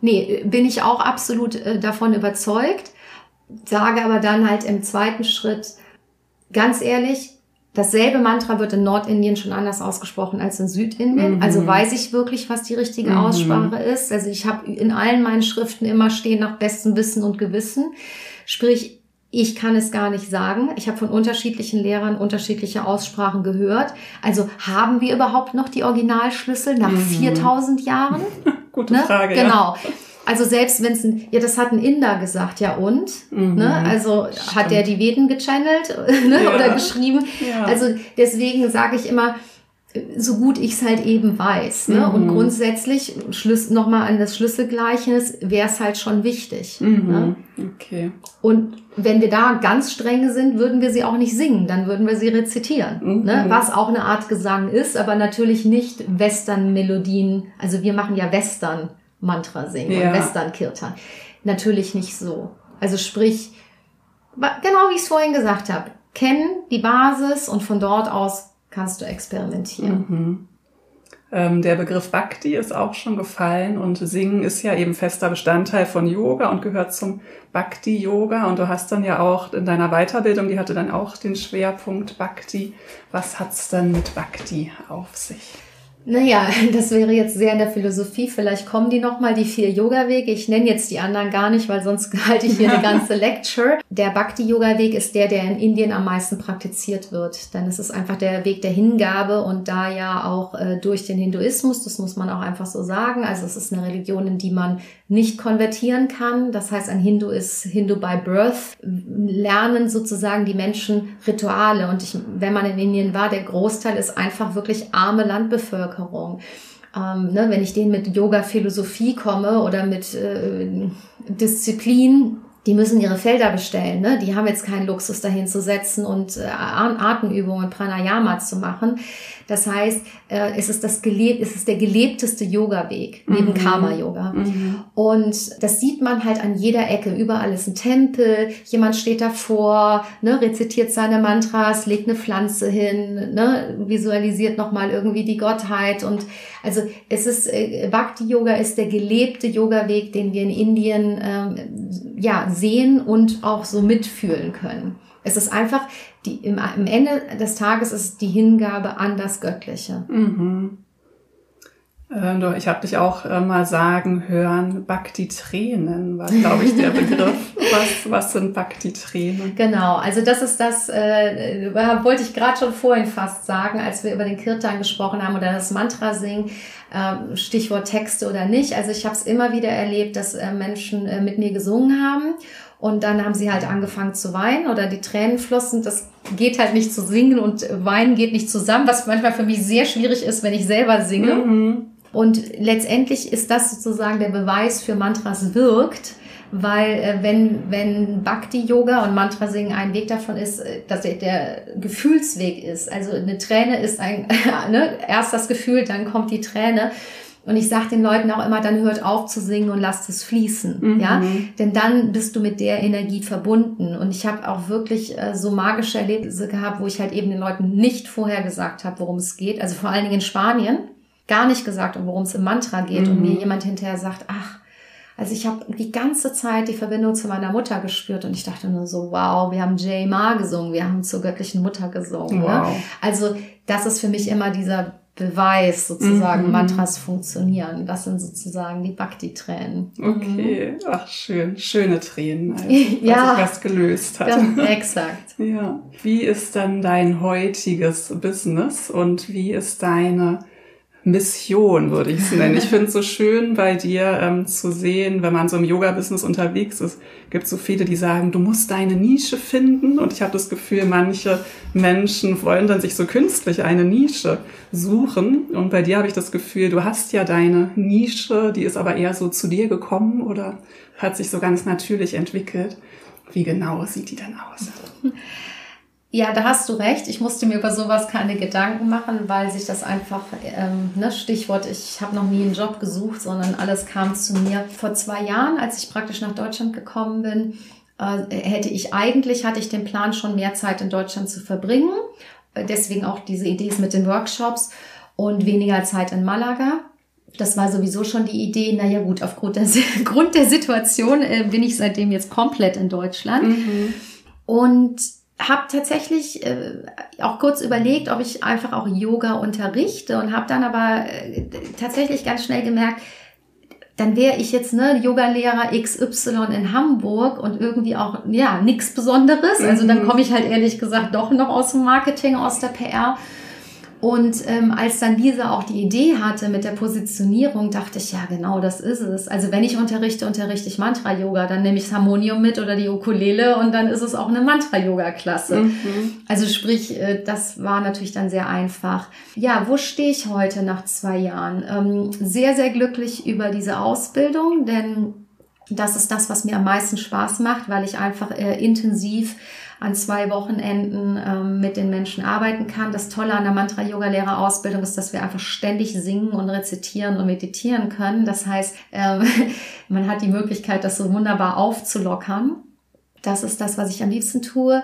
Nee, bin ich auch absolut äh, davon überzeugt, sage aber dann halt im zweiten Schritt, ganz ehrlich, Dasselbe Mantra wird in Nordindien schon anders ausgesprochen als in Südindien. Mhm. Also weiß ich wirklich, was die richtige mhm. Aussprache ist. Also ich habe in allen meinen Schriften immer stehen nach bestem Wissen und Gewissen. Sprich, ich kann es gar nicht sagen. Ich habe von unterschiedlichen Lehrern unterschiedliche Aussprachen gehört. Also haben wir überhaupt noch die Originalschlüssel nach mhm. 4000 Jahren? Gute ne? Frage. Genau. Ja. Also selbst wenn es ein, ja, das hat ein Inder gesagt, ja und? Mhm. Ne? Also Stimmt. hat der die Veden gechannelt ne? Ja. oder geschrieben? Ja. Also deswegen sage ich immer, so gut ich es halt eben weiß. Ne? Mhm. Und grundsätzlich, nochmal an das Schlüsselgleichnis, wäre es halt schon wichtig. Mhm. Ne? Okay. Und wenn wir da ganz streng sind, würden wir sie auch nicht singen, dann würden wir sie rezitieren. Mhm. Ne? Was auch eine Art Gesang ist, aber natürlich nicht Western-Melodien. Also wir machen ja Western-Mantra singen ja. und Western-Kirtan. Natürlich nicht so. Also sprich, genau wie ich es vorhin gesagt habe, kennen die Basis und von dort aus kannst du experimentieren. Mhm. Ähm, der Begriff Bhakti ist auch schon gefallen und Singen ist ja eben fester Bestandteil von Yoga und gehört zum Bhakti-Yoga. Und du hast dann ja auch in deiner Weiterbildung, die hatte dann auch den Schwerpunkt Bhakti. Was hat's denn mit Bhakti auf sich? Naja, das wäre jetzt sehr in der Philosophie. Vielleicht kommen die nochmal, die vier Yoga-Wege. Ich nenne jetzt die anderen gar nicht, weil sonst halte ich hier eine ganze Lecture. Der Bhakti-Yoga-Weg ist der, der in Indien am meisten praktiziert wird. Denn es ist einfach der Weg der Hingabe und da ja auch äh, durch den Hinduismus, das muss man auch einfach so sagen. Also es ist eine Religion, in die man nicht konvertieren kann. Das heißt, ein Hindu ist Hindu by birth. Lernen sozusagen die Menschen Rituale. Und ich, wenn man in Indien war, der Großteil ist einfach wirklich arme Landbevölkerung. Ähm, ne, wenn ich denen mit Yoga-Philosophie komme oder mit äh, Disziplin, die müssen ihre Felder bestellen. Ne? Die haben jetzt keinen Luxus dahin zu setzen und äh, Atemübungen, Pranayama zu machen. Das heißt, äh, es ist das gelebt, es ist der gelebteste Yoga-Weg neben mhm. Karma-Yoga. Mhm. Und das sieht man halt an jeder Ecke. Überall ist ein Tempel, jemand steht davor, ne, rezitiert seine Mantras, legt eine Pflanze hin, ne, visualisiert nochmal irgendwie die Gottheit. Und also es ist, äh, Bhakti-Yoga ist der gelebte Yoga-Weg, den wir in Indien ähm, ja sehen und auch so mitfühlen können. Es ist einfach, die, im, im Ende des Tages ist die Hingabe an das Göttliche. Mhm. Äh, ich habe dich auch äh, mal sagen hören, Bhakti-Tränen war, glaube ich, der Begriff. was, was sind Bhakti-Tränen? Genau, also das ist das, äh, wollte ich gerade schon vorhin fast sagen, als wir über den Kirtan gesprochen haben oder das Mantra singen, äh, Stichwort Texte oder nicht. Also ich habe es immer wieder erlebt, dass äh, Menschen äh, mit mir gesungen haben und dann haben sie halt angefangen zu weinen oder die Tränen flossen. Das geht halt nicht zu singen und weinen geht nicht zusammen, was manchmal für mich sehr schwierig ist, wenn ich selber singe. Mhm. Und letztendlich ist das sozusagen der Beweis für Mantras wirkt, weil äh, wenn, wenn Bhakti-Yoga und Mantrasingen ein Weg davon ist, äh, dass der, der Gefühlsweg ist. Also eine Träne ist ein, ne, erst das Gefühl, dann kommt die Träne. Und ich sage den Leuten auch immer, dann hört auf zu singen und lasst es fließen, mhm. ja, denn dann bist du mit der Energie verbunden. Und ich habe auch wirklich äh, so magische Erlebnisse gehabt, wo ich halt eben den Leuten nicht vorher gesagt habe, worum es geht. Also vor allen Dingen in Spanien gar nicht gesagt, worum es im Mantra geht. Mhm. Und mir mhm. jemand hinterher sagt, ach, also ich habe die ganze Zeit die Verbindung zu meiner Mutter gespürt und ich dachte nur so, wow, wir haben J. Ma gesungen, wir haben zur göttlichen Mutter gesungen. Ne? Wow. Ne? Also das ist für mich immer dieser Beweis sozusagen, mhm. Mantras funktionieren. Das sind sozusagen die Bhakti-Tränen. Okay, mhm. ach schön, schöne Tränen, also, ja, sich was gelöst hat. Ja, exakt. ja. Wie ist dann dein heutiges Business und wie ist deine Mission, würde ich es nennen. Ich finde es so schön bei dir ähm, zu sehen, wenn man so im Yoga-Business unterwegs ist, gibt so viele, die sagen, du musst deine Nische finden. Und ich habe das Gefühl, manche Menschen wollen dann sich so künstlich eine Nische suchen. Und bei dir habe ich das Gefühl, du hast ja deine Nische, die ist aber eher so zu dir gekommen oder hat sich so ganz natürlich entwickelt. Wie genau sieht die dann aus? Ja, da hast du recht. Ich musste mir über sowas keine Gedanken machen, weil sich das einfach, ähm, ne, Stichwort, ich habe noch nie einen Job gesucht, sondern alles kam zu mir. Vor zwei Jahren, als ich praktisch nach Deutschland gekommen bin, äh, hätte ich eigentlich, hatte ich den Plan, schon mehr Zeit in Deutschland zu verbringen. Deswegen auch diese Idee mit den Workshops und weniger Zeit in Malaga. Das war sowieso schon die Idee. Naja gut, aufgrund der, Grund der Situation äh, bin ich seitdem jetzt komplett in Deutschland. Mhm. Und habe tatsächlich äh, auch kurz überlegt, ob ich einfach auch Yoga unterrichte und habe dann aber äh, tatsächlich ganz schnell gemerkt, dann wäre ich jetzt ne Yogalehrer XY in Hamburg und irgendwie auch ja nichts Besonderes. Also dann mhm. komme ich halt ehrlich gesagt doch noch aus dem Marketing, aus der PR. Und ähm, als dann Lisa auch die Idee hatte mit der Positionierung, dachte ich, ja genau, das ist es. Also wenn ich unterrichte, unterrichte ich Mantra-Yoga, dann nehme ich das Harmonium mit oder die Ukulele und dann ist es auch eine Mantra-Yoga-Klasse. Mhm. Also sprich, äh, das war natürlich dann sehr einfach. Ja, wo stehe ich heute nach zwei Jahren? Ähm, sehr, sehr glücklich über diese Ausbildung, denn das ist das, was mir am meisten Spaß macht, weil ich einfach äh, intensiv an zwei Wochenenden ähm, mit den Menschen arbeiten kann. Das Tolle an der Mantra-Yoga-Lehrerausbildung ist, dass wir einfach ständig singen und rezitieren und meditieren können. Das heißt, äh, man hat die Möglichkeit, das so wunderbar aufzulockern. Das ist das, was ich am liebsten tue.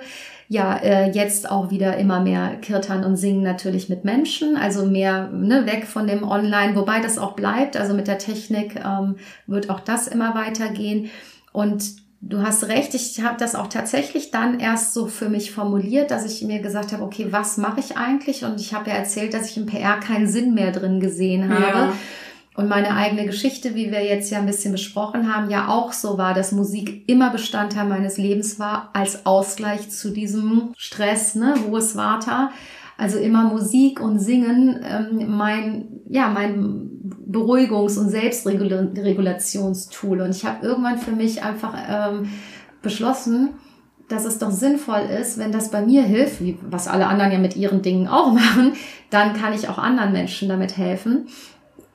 Ja, äh, jetzt auch wieder immer mehr Kirtan und Singen natürlich mit Menschen, also mehr ne, weg von dem Online, wobei das auch bleibt. Also mit der Technik ähm, wird auch das immer weitergehen. Und Du hast recht, ich habe das auch tatsächlich dann erst so für mich formuliert, dass ich mir gesagt habe, okay, was mache ich eigentlich? Und ich habe ja erzählt, dass ich im PR keinen Sinn mehr drin gesehen habe. Ja. Und meine eigene Geschichte, wie wir jetzt ja ein bisschen besprochen haben, ja auch so war, dass Musik immer Bestandteil meines Lebens war, als Ausgleich zu diesem Stress, ne, hohes Vata. Also immer Musik und Singen, ähm, mein, ja, mein Beruhigungs- und Selbstregulationstool. Und ich habe irgendwann für mich einfach ähm, beschlossen, dass es doch sinnvoll ist, wenn das bei mir hilft, wie was alle anderen ja mit ihren Dingen auch machen, dann kann ich auch anderen Menschen damit helfen.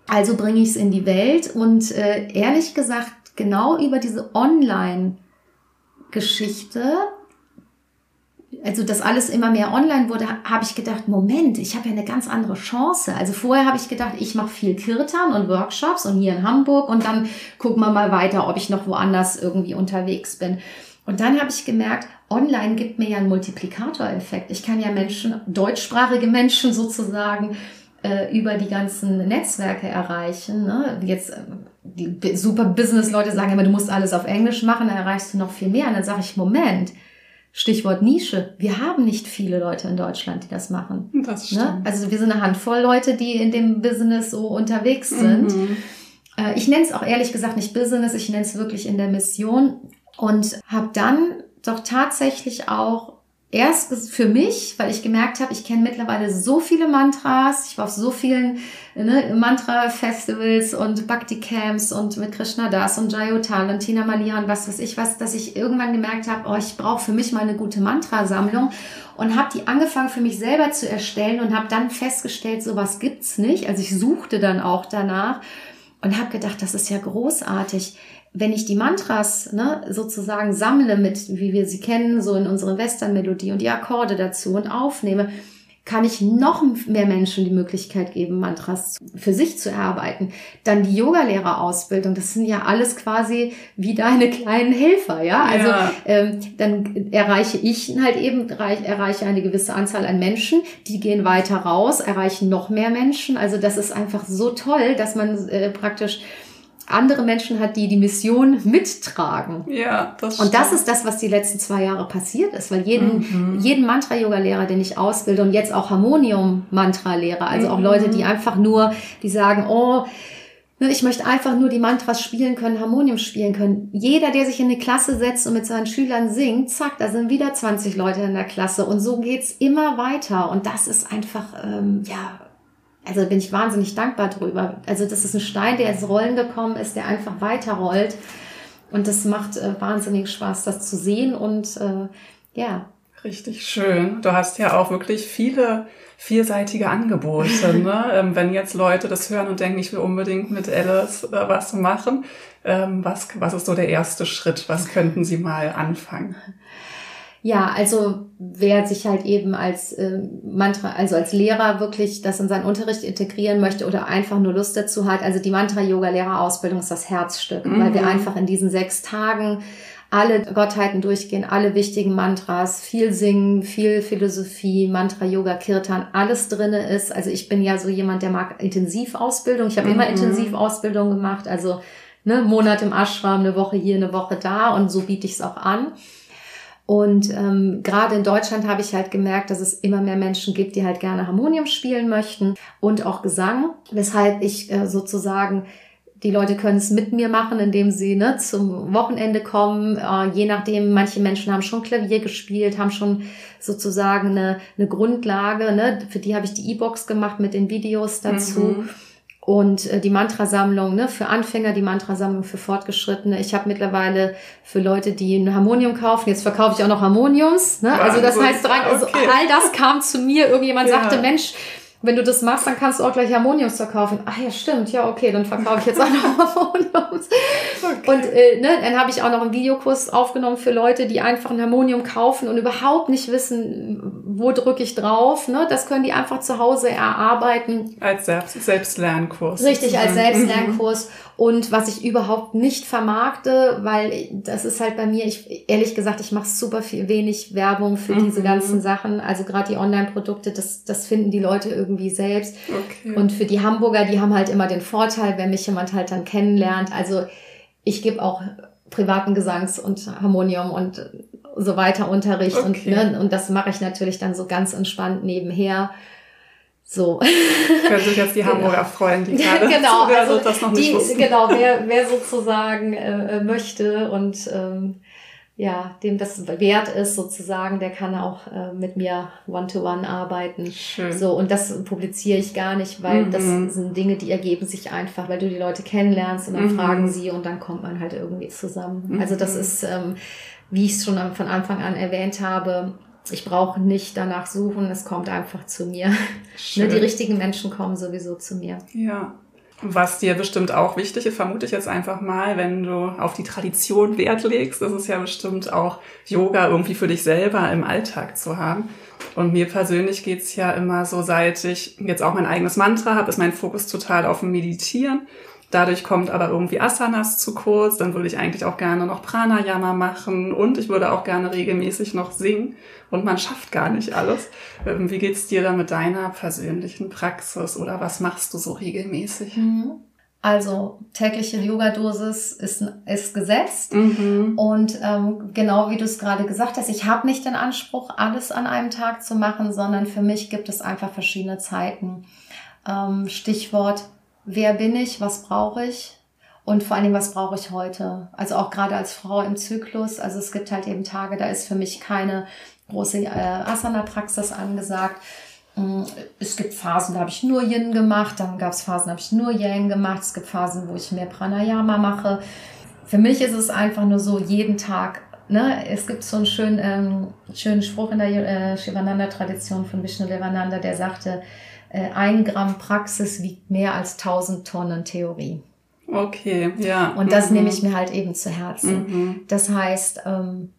Also bringe ich es in die Welt und äh, ehrlich gesagt, genau über diese Online-Geschichte also das alles immer mehr online wurde, habe ich gedacht, Moment, ich habe ja eine ganz andere Chance. Also vorher habe ich gedacht, ich mache viel Kirtan und Workshops und hier in Hamburg und dann gucken wir mal weiter, ob ich noch woanders irgendwie unterwegs bin. Und dann habe ich gemerkt, online gibt mir ja einen Multiplikatoreffekt. Ich kann ja Menschen, deutschsprachige Menschen sozusagen, äh, über die ganzen Netzwerke erreichen. Ne? Jetzt äh, die super Business-Leute sagen immer, du musst alles auf Englisch machen, dann erreichst du noch viel mehr. Und dann sage ich, Moment, Stichwort Nische. Wir haben nicht viele Leute in Deutschland, die das machen. Das ne? stimmt. Ne? Also wir sind eine Handvoll Leute, die in dem Business so unterwegs sind. Mhm. Äh, ich nenne es auch ehrlich gesagt nicht Business, ich nenne es wirklich in der Mission und habe dann doch tatsächlich auch erst für mich, weil ich gemerkt habe, ich kenne mittlerweile so viele Mantras. Ich war auf so vielen ne, Mantra-Festivals und Bhakti-Camps und mit Krishna Das und Jayotal und Tina Mania und was weiß ich was, dass ich irgendwann gemerkt habe, oh, ich brauche für mich mal eine gute Mantrasammlung und habe die angefangen für mich selber zu erstellen und habe dann festgestellt, sowas gibt's nicht. Also ich suchte dann auch danach und habe gedacht, das ist ja großartig wenn ich die Mantras ne, sozusagen sammle mit, wie wir sie kennen, so in unsere Western-Melodie und die Akkorde dazu und aufnehme, kann ich noch mehr Menschen die Möglichkeit geben, Mantras für sich zu erarbeiten. Dann die Yogalehrerausbildung, das sind ja alles quasi wie deine kleinen Helfer, ja. Also ja. Ähm, dann erreiche ich halt eben, erreiche eine gewisse Anzahl an Menschen, die gehen weiter raus, erreichen noch mehr Menschen. Also das ist einfach so toll, dass man äh, praktisch andere Menschen hat, die die Mission mittragen. Ja, das Und das ist das, was die letzten zwei Jahre passiert ist, weil jeden, mhm. jeden Mantra-Yoga-Lehrer, den ich ausbilde und jetzt auch Harmonium-Mantra-Lehrer, also mhm. auch Leute, die einfach nur, die sagen, oh, ne, ich möchte einfach nur die Mantras spielen können, Harmonium spielen können. Jeder, der sich in eine Klasse setzt und mit seinen Schülern singt, zack, da sind wieder 20 Leute in der Klasse. Und so geht's immer weiter. Und das ist einfach, ähm, ja, also bin ich wahnsinnig dankbar drüber. Also das ist ein Stein, der ins Rollen gekommen ist, der einfach weiterrollt. Und das macht äh, wahnsinnig Spaß, das zu sehen. Und äh, ja. Richtig schön. Du hast ja auch wirklich viele vielseitige Angebote. ne? ähm, wenn jetzt Leute das hören und denken, ich will unbedingt mit Alice äh, was machen, ähm, was, was ist so der erste Schritt? Was könnten Sie mal anfangen? Ja, also wer sich halt eben als äh, Mantra, also als Lehrer wirklich das in seinen Unterricht integrieren möchte oder einfach nur Lust dazu hat, also die Mantra-Yoga-Lehrerausbildung ist das Herzstück, mhm. weil wir einfach in diesen sechs Tagen alle Gottheiten durchgehen, alle wichtigen Mantras, viel singen, viel Philosophie, Mantra, Yoga, Kirtan, alles drinne ist. Also ich bin ja so jemand, der mag Intensivausbildung. Ich habe mhm. immer Intensivausbildung gemacht, also ne, Monat im Ashram, eine Woche hier, eine Woche da und so biete ich es auch an. Und ähm, gerade in Deutschland habe ich halt gemerkt, dass es immer mehr Menschen gibt, die halt gerne Harmonium spielen möchten und auch Gesang, weshalb ich äh, sozusagen die Leute können es mit mir machen, indem sie ne, zum Wochenende kommen. Äh, je nachdem, manche Menschen haben schon Klavier gespielt, haben schon sozusagen eine, eine Grundlage. Ne? Für die habe ich die E-Box gemacht mit den Videos dazu. Mhm. Und äh, die Mantrasammlung ne, für Anfänger, die Mantrasammlung für Fortgeschrittene. Ich habe mittlerweile für Leute, die ein Harmonium kaufen, jetzt verkaufe ich auch noch Harmoniums. Ne? Also das heißt, also all das kam zu mir. Irgendjemand ja. sagte, Mensch, wenn du das machst, dann kannst du auch gleich Harmoniums verkaufen. Ach ja, stimmt. Ja, okay, dann verkaufe ich jetzt auch noch Harmoniums. Okay. Und äh, ne, dann habe ich auch noch einen Videokurs aufgenommen für Leute, die einfach ein Harmonium kaufen und überhaupt nicht wissen, wo drücke ich drauf. Ne? Das können die einfach zu Hause erarbeiten. Als Selbst Selbstlernkurs. Richtig, als Selbstlernkurs. Und was ich überhaupt nicht vermarkte, weil das ist halt bei mir, ich ehrlich gesagt, ich mache super viel wenig Werbung für mhm. diese ganzen Sachen. Also gerade die Online-Produkte, das, das finden die Leute irgendwie selbst. Okay. Und für die Hamburger, die haben halt immer den Vorteil, wenn mich jemand halt dann kennenlernt. Also ich gebe auch privaten Gesangs- und Harmonium und so weiter Unterricht. Okay. Und, ne, und das mache ich natürlich dann so ganz entspannt nebenher. So. Können sich jetzt die genau. Hamburger freuen, die gerade genau, also das noch nicht die, wussten. Genau, wer, wer sozusagen äh, möchte und ähm, ja, dem das wert ist sozusagen, der kann auch äh, mit mir one-to-one -one arbeiten. Schön. So, und das publiziere ich gar nicht, weil mhm. das sind Dinge, die ergeben sich einfach, weil du die Leute kennenlernst und dann mhm. fragen sie und dann kommt man halt irgendwie zusammen. Mhm. Also das mhm. ist, ähm, wie ich es schon von Anfang an erwähnt habe, ich brauche nicht danach suchen, es kommt einfach zu mir. Ne, die richtigen Menschen kommen sowieso zu mir. Ja. Was dir bestimmt auch wichtig ist, vermute ich jetzt einfach mal, wenn du auf die Tradition Wert legst, ist es ja bestimmt auch Yoga irgendwie für dich selber im Alltag zu haben. Und mir persönlich geht's ja immer so, seit ich jetzt auch mein eigenes Mantra habe, ist mein Fokus total auf dem Meditieren. Dadurch kommt aber irgendwie Asanas zu kurz. Dann würde ich eigentlich auch gerne noch Pranayama machen und ich würde auch gerne regelmäßig noch singen. Und man schafft gar nicht alles. Ähm, wie geht's dir da mit deiner persönlichen Praxis oder was machst du so regelmäßig? Mhm. Also tägliche Yoga-Dosis ist, ist gesetzt. Mhm. Und ähm, genau wie du es gerade gesagt hast, ich habe nicht den Anspruch, alles an einem Tag zu machen, sondern für mich gibt es einfach verschiedene Zeiten. Ähm, Stichwort wer bin ich, was brauche ich und vor Dingen, was brauche ich heute. Also auch gerade als Frau im Zyklus, also es gibt halt eben Tage, da ist für mich keine große äh, Asana-Praxis angesagt. Mm, es gibt Phasen, da habe ich nur Yin gemacht, dann gab es Phasen, da habe ich nur Yang gemacht. Es gibt Phasen, wo ich mehr Pranayama mache. Für mich ist es einfach nur so, jeden Tag Ne, es gibt so einen schönen, ähm, schönen Spruch in der äh, Shivananda-Tradition von Vishnu Devananda, der sagte, ein Gramm Praxis wiegt mehr als tausend Tonnen Theorie. Okay, ja. Und das mhm. nehme ich mir halt eben zu Herzen. Mhm. Das heißt, ähm,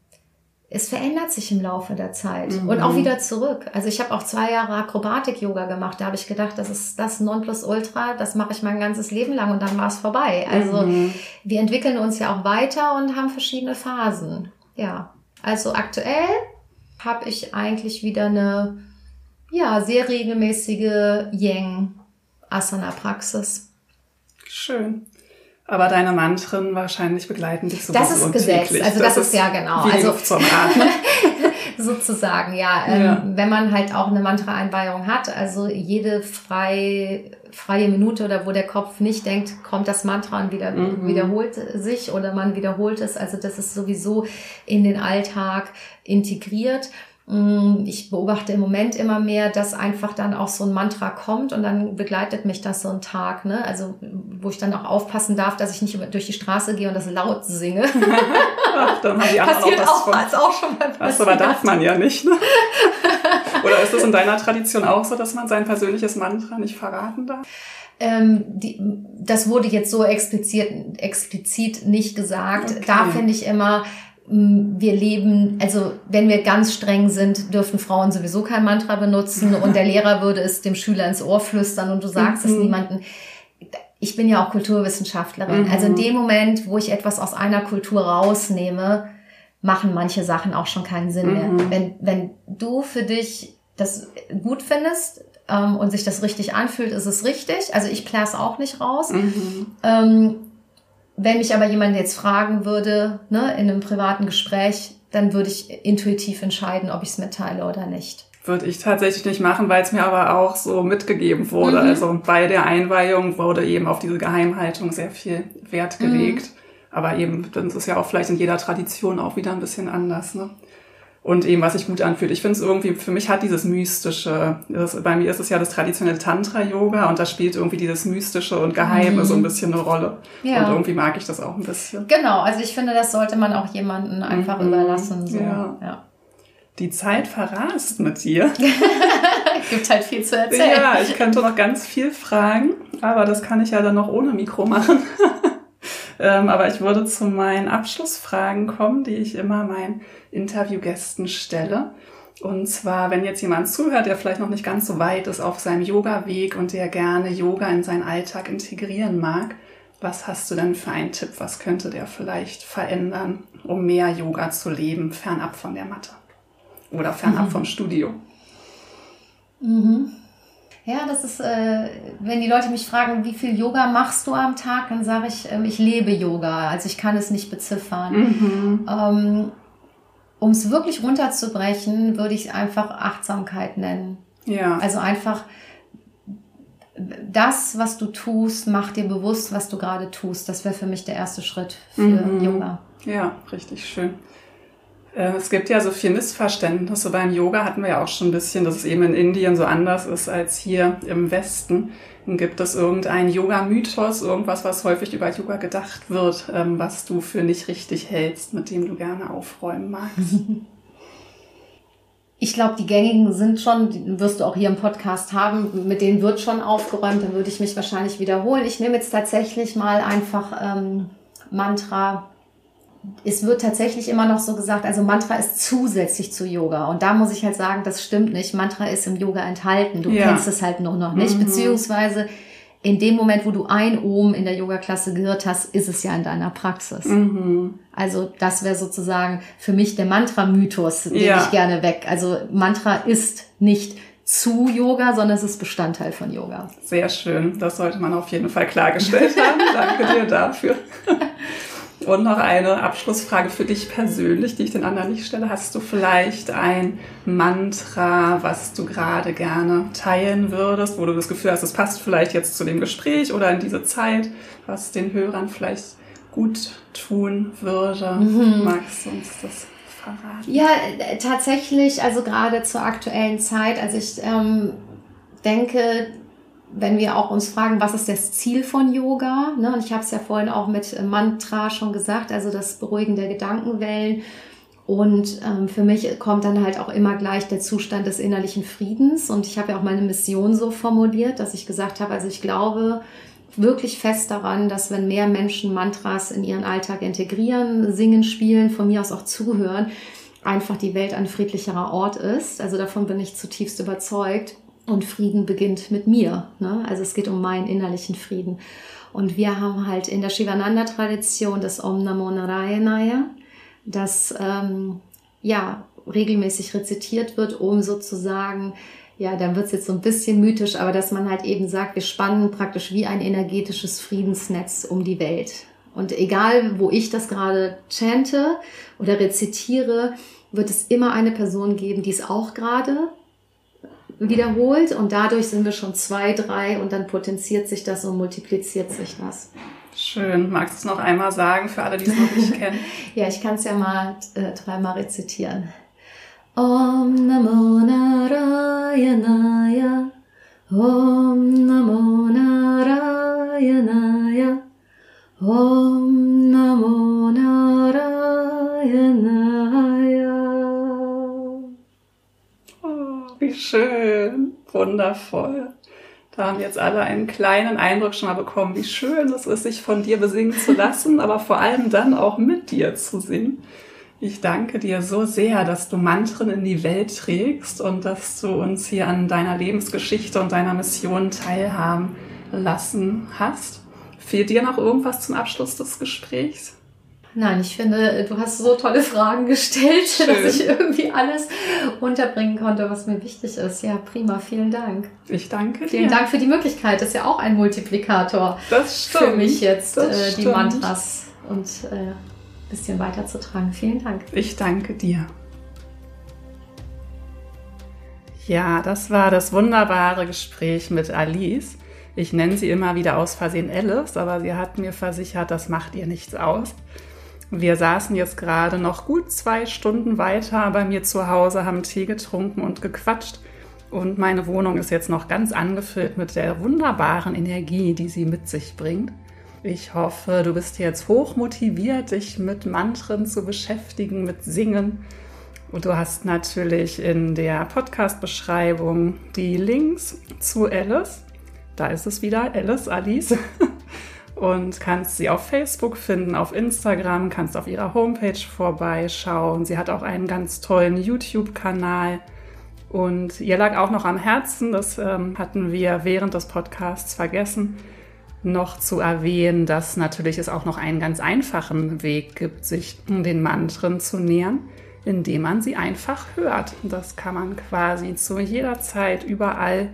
es verändert sich im Laufe der Zeit mhm. und auch wieder zurück. Also ich habe auch zwei Jahre Akrobatik-Yoga gemacht. Da habe ich gedacht, das ist das Nonplusultra, das mache ich mein ganzes Leben lang und dann war es vorbei. Also mhm. wir entwickeln uns ja auch weiter und haben verschiedene Phasen. Ja, also aktuell habe ich eigentlich wieder eine ja, sehr regelmäßige Yang-Asana-Praxis. Schön. Aber deine Mantren wahrscheinlich begleiten dich so Das ist gesetzt. Also das, das, ist ja genau. Also zum Atmen. sozusagen, ja. Ähm, ja. Wenn man halt auch eine Mantra-Einweihung hat, also jede frei, freie Minute oder wo der Kopf nicht denkt, kommt das Mantra und wieder, mhm. wiederholt sich oder man wiederholt es. Also das ist sowieso in den Alltag integriert. Mm, ich beobachte im Moment immer mehr, dass einfach dann auch so ein Mantra kommt und dann begleitet mich das so ein Tag, ne? Also wo ich dann auch aufpassen darf, dass ich nicht durch die Straße gehe und das laut singe. Ach, dann haben die anderen Passiert auch, was auch, auch schon mal passiert. aber darf man ja nicht. Ne? Oder ist das in deiner Tradition auch so, dass man sein persönliches Mantra nicht verraten darf? Ähm, die, das wurde jetzt so explizit, explizit nicht gesagt. Okay. Da finde ich immer, wir leben, also wenn wir ganz streng sind, dürfen Frauen sowieso kein Mantra benutzen und der Lehrer würde es dem Schüler ins Ohr flüstern und du sagst mhm. es niemanden. Ich bin ja auch Kulturwissenschaftlerin. Mhm. Also in dem Moment, wo ich etwas aus einer Kultur rausnehme, machen manche Sachen auch schon keinen Sinn mhm. mehr. Wenn, wenn du für dich das gut findest ähm, und sich das richtig anfühlt, ist es richtig. Also ich klär's auch nicht raus. Mhm. Ähm, wenn mich aber jemand jetzt fragen würde, ne, in einem privaten Gespräch, dann würde ich intuitiv entscheiden, ob ich es mitteile oder nicht. würde ich tatsächlich nicht machen, weil es mir aber auch so mitgegeben wurde. Mhm. Also bei der Einweihung wurde eben auf diese Geheimhaltung sehr viel Wert gelegt. Mhm. Aber eben, dann ist es ja auch vielleicht in jeder Tradition auch wieder ein bisschen anders. Ne? Und eben, was sich gut anfühlt. Ich finde es irgendwie, für mich hat dieses Mystische, das, bei mir ist es ja das traditionelle Tantra-Yoga und da spielt irgendwie dieses Mystische und Geheime mhm. so ein bisschen eine Rolle. Ja. Und irgendwie mag ich das auch ein bisschen. Genau, also ich finde, das sollte man auch jemandem einfach mhm. überlassen. So. Ja. ja die Zeit verrast mit dir. Gibt halt viel zu erzählen. Ja, ich könnte noch ganz viel fragen, aber das kann ich ja dann noch ohne Mikro machen. ähm, aber ich würde zu meinen Abschlussfragen kommen, die ich immer meinen Interviewgästen stelle. Und zwar, wenn jetzt jemand zuhört, der vielleicht noch nicht ganz so weit ist auf seinem Yoga-Weg und der gerne Yoga in seinen Alltag integrieren mag, was hast du denn für einen Tipp? Was könnte der vielleicht verändern, um mehr Yoga zu leben, fernab von der Matte? oder fernab mhm. vom Studio. Mhm. Ja, das ist, äh, wenn die Leute mich fragen, wie viel Yoga machst du am Tag, dann sage ich, ähm, ich lebe Yoga. Also ich kann es nicht beziffern. Mhm. Ähm, um es wirklich runterzubrechen, würde ich es einfach Achtsamkeit nennen. Ja. Also einfach das, was du tust, mach dir bewusst, was du gerade tust. Das wäre für mich der erste Schritt für mhm. Yoga. Ja, richtig schön. Äh, es gibt ja so viel Missverständnisse beim Yoga, hatten wir ja auch schon ein bisschen, dass es eben in Indien so anders ist als hier im Westen. Dann gibt es irgendeinen Yoga-Mythos, irgendwas, was häufig über Yoga gedacht wird, ähm, was du für nicht richtig hältst, mit dem du gerne aufräumen magst. Ich glaube, die gängigen sind schon, die wirst du auch hier im Podcast haben, mit denen wird schon aufgeräumt, dann würde ich mich wahrscheinlich wiederholen. Ich nehme jetzt tatsächlich mal einfach ähm, Mantra es wird tatsächlich immer noch so gesagt, also Mantra ist zusätzlich zu Yoga. Und da muss ich halt sagen, das stimmt nicht. Mantra ist im Yoga enthalten. Du ja. kennst es halt nur noch nicht. Mhm. Beziehungsweise in dem Moment, wo du ein Ohm in der Yoga-Klasse gehört hast, ist es ja in deiner Praxis. Mhm. Also das wäre sozusagen für mich der Mantra-Mythos, den ja. ich gerne weg. Also Mantra ist nicht zu Yoga, sondern es ist Bestandteil von Yoga. Sehr schön. Das sollte man auf jeden Fall klargestellt haben. Danke dir dafür. Und noch eine Abschlussfrage für dich persönlich, die ich den anderen nicht stelle. Hast du vielleicht ein Mantra, was du gerade gerne teilen würdest, wo du das Gefühl hast, es passt vielleicht jetzt zu dem Gespräch oder in diese Zeit, was den Hörern vielleicht gut tun würde? Mhm. Magst du uns das verraten? Ja, tatsächlich, also gerade zur aktuellen Zeit. Also ich ähm, denke, wenn wir auch uns fragen, was ist das Ziel von Yoga? Ne? Und ich habe es ja vorhin auch mit Mantra schon gesagt, also das Beruhigen der Gedankenwellen. Und ähm, für mich kommt dann halt auch immer gleich der Zustand des innerlichen Friedens. Und ich habe ja auch meine Mission so formuliert, dass ich gesagt habe, also ich glaube wirklich fest daran, dass wenn mehr Menschen Mantras in ihren Alltag integrieren, singen, spielen, von mir aus auch zuhören, einfach die Welt ein friedlicherer Ort ist. Also davon bin ich zutiefst überzeugt. Und Frieden beginnt mit mir. Ne? Also es geht um meinen innerlichen Frieden. Und wir haben halt in der Shivananda-Tradition das Om Namo Narayanaya, das ähm, ja regelmäßig rezitiert wird, um sozusagen, ja, dann wird es jetzt so ein bisschen mythisch, aber dass man halt eben sagt, wir spannen praktisch wie ein energetisches Friedensnetz um die Welt. Und egal, wo ich das gerade chante oder rezitiere, wird es immer eine Person geben, die es auch gerade wiederholt und dadurch sind wir schon zwei, drei und dann potenziert sich das und multipliziert sich das. Schön. Magst du es noch einmal sagen für alle, die es noch nicht kennen? ja, ich kann es ja mal äh, dreimal rezitieren. Om Namo Narayanaya Om Namo Narayanaya Om Namo Narayanaya Wie schön, wundervoll. Da haben jetzt alle einen kleinen Eindruck schon mal bekommen, wie schön es ist, sich von dir besingen zu lassen, aber vor allem dann auch mit dir zu singen. Ich danke dir so sehr, dass du Mantren in die Welt trägst und dass du uns hier an deiner Lebensgeschichte und deiner Mission teilhaben lassen hast. Fehlt dir noch irgendwas zum Abschluss des Gesprächs? Nein, ich finde, du hast so tolle Fragen gestellt, Schön. dass ich irgendwie alles unterbringen konnte, was mir wichtig ist. Ja, prima, vielen Dank. Ich danke dir. Vielen Dank für die Möglichkeit. Das ist ja auch ein Multiplikator für mich jetzt, äh, die Mantras und äh, bisschen weiterzutragen. Vielen Dank. Ich danke dir. Ja, das war das wunderbare Gespräch mit Alice. Ich nenne sie immer wieder aus Versehen Alice, aber sie hat mir versichert, das macht ihr nichts aus. Wir saßen jetzt gerade noch gut zwei Stunden weiter bei mir zu Hause, haben Tee getrunken und gequatscht. Und meine Wohnung ist jetzt noch ganz angefüllt mit der wunderbaren Energie, die sie mit sich bringt. Ich hoffe, du bist jetzt hoch motiviert, dich mit Mantren zu beschäftigen, mit Singen. Und du hast natürlich in der Podcast-Beschreibung die Links zu Alice. Da ist es wieder, Alice, Alice. Und kannst sie auf Facebook finden, auf Instagram, kannst auf ihrer Homepage vorbeischauen. Sie hat auch einen ganz tollen YouTube-Kanal. Und ihr lag auch noch am Herzen, das ähm, hatten wir während des Podcasts vergessen, noch zu erwähnen, dass natürlich es auch noch einen ganz einfachen Weg gibt, sich den Mantren zu nähern, indem man sie einfach hört. Das kann man quasi zu jeder Zeit überall.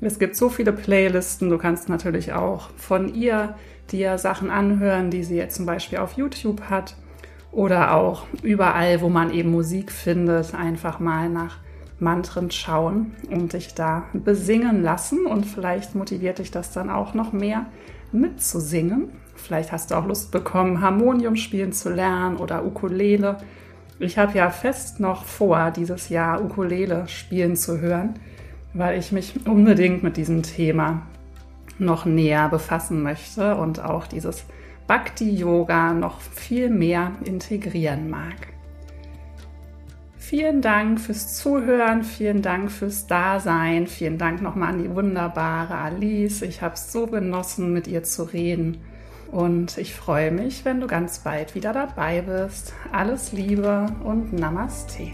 Es gibt so viele Playlisten. Du kannst natürlich auch von ihr dir Sachen anhören, die sie jetzt zum Beispiel auf YouTube hat oder auch überall, wo man eben Musik findet, einfach mal nach Mantren schauen und dich da besingen lassen und vielleicht motiviert dich das dann auch noch mehr mitzusingen. Vielleicht hast du auch Lust bekommen, Harmonium spielen zu lernen oder Ukulele. Ich habe ja fest noch vor, dieses Jahr Ukulele spielen zu hören, weil ich mich unbedingt mit diesem Thema noch näher befassen möchte und auch dieses Bhakti-Yoga noch viel mehr integrieren mag. Vielen Dank fürs Zuhören, vielen Dank fürs Dasein, vielen Dank nochmal an die wunderbare Alice. Ich habe es so genossen, mit ihr zu reden. Und ich freue mich, wenn du ganz bald wieder dabei bist. Alles Liebe und Namaste.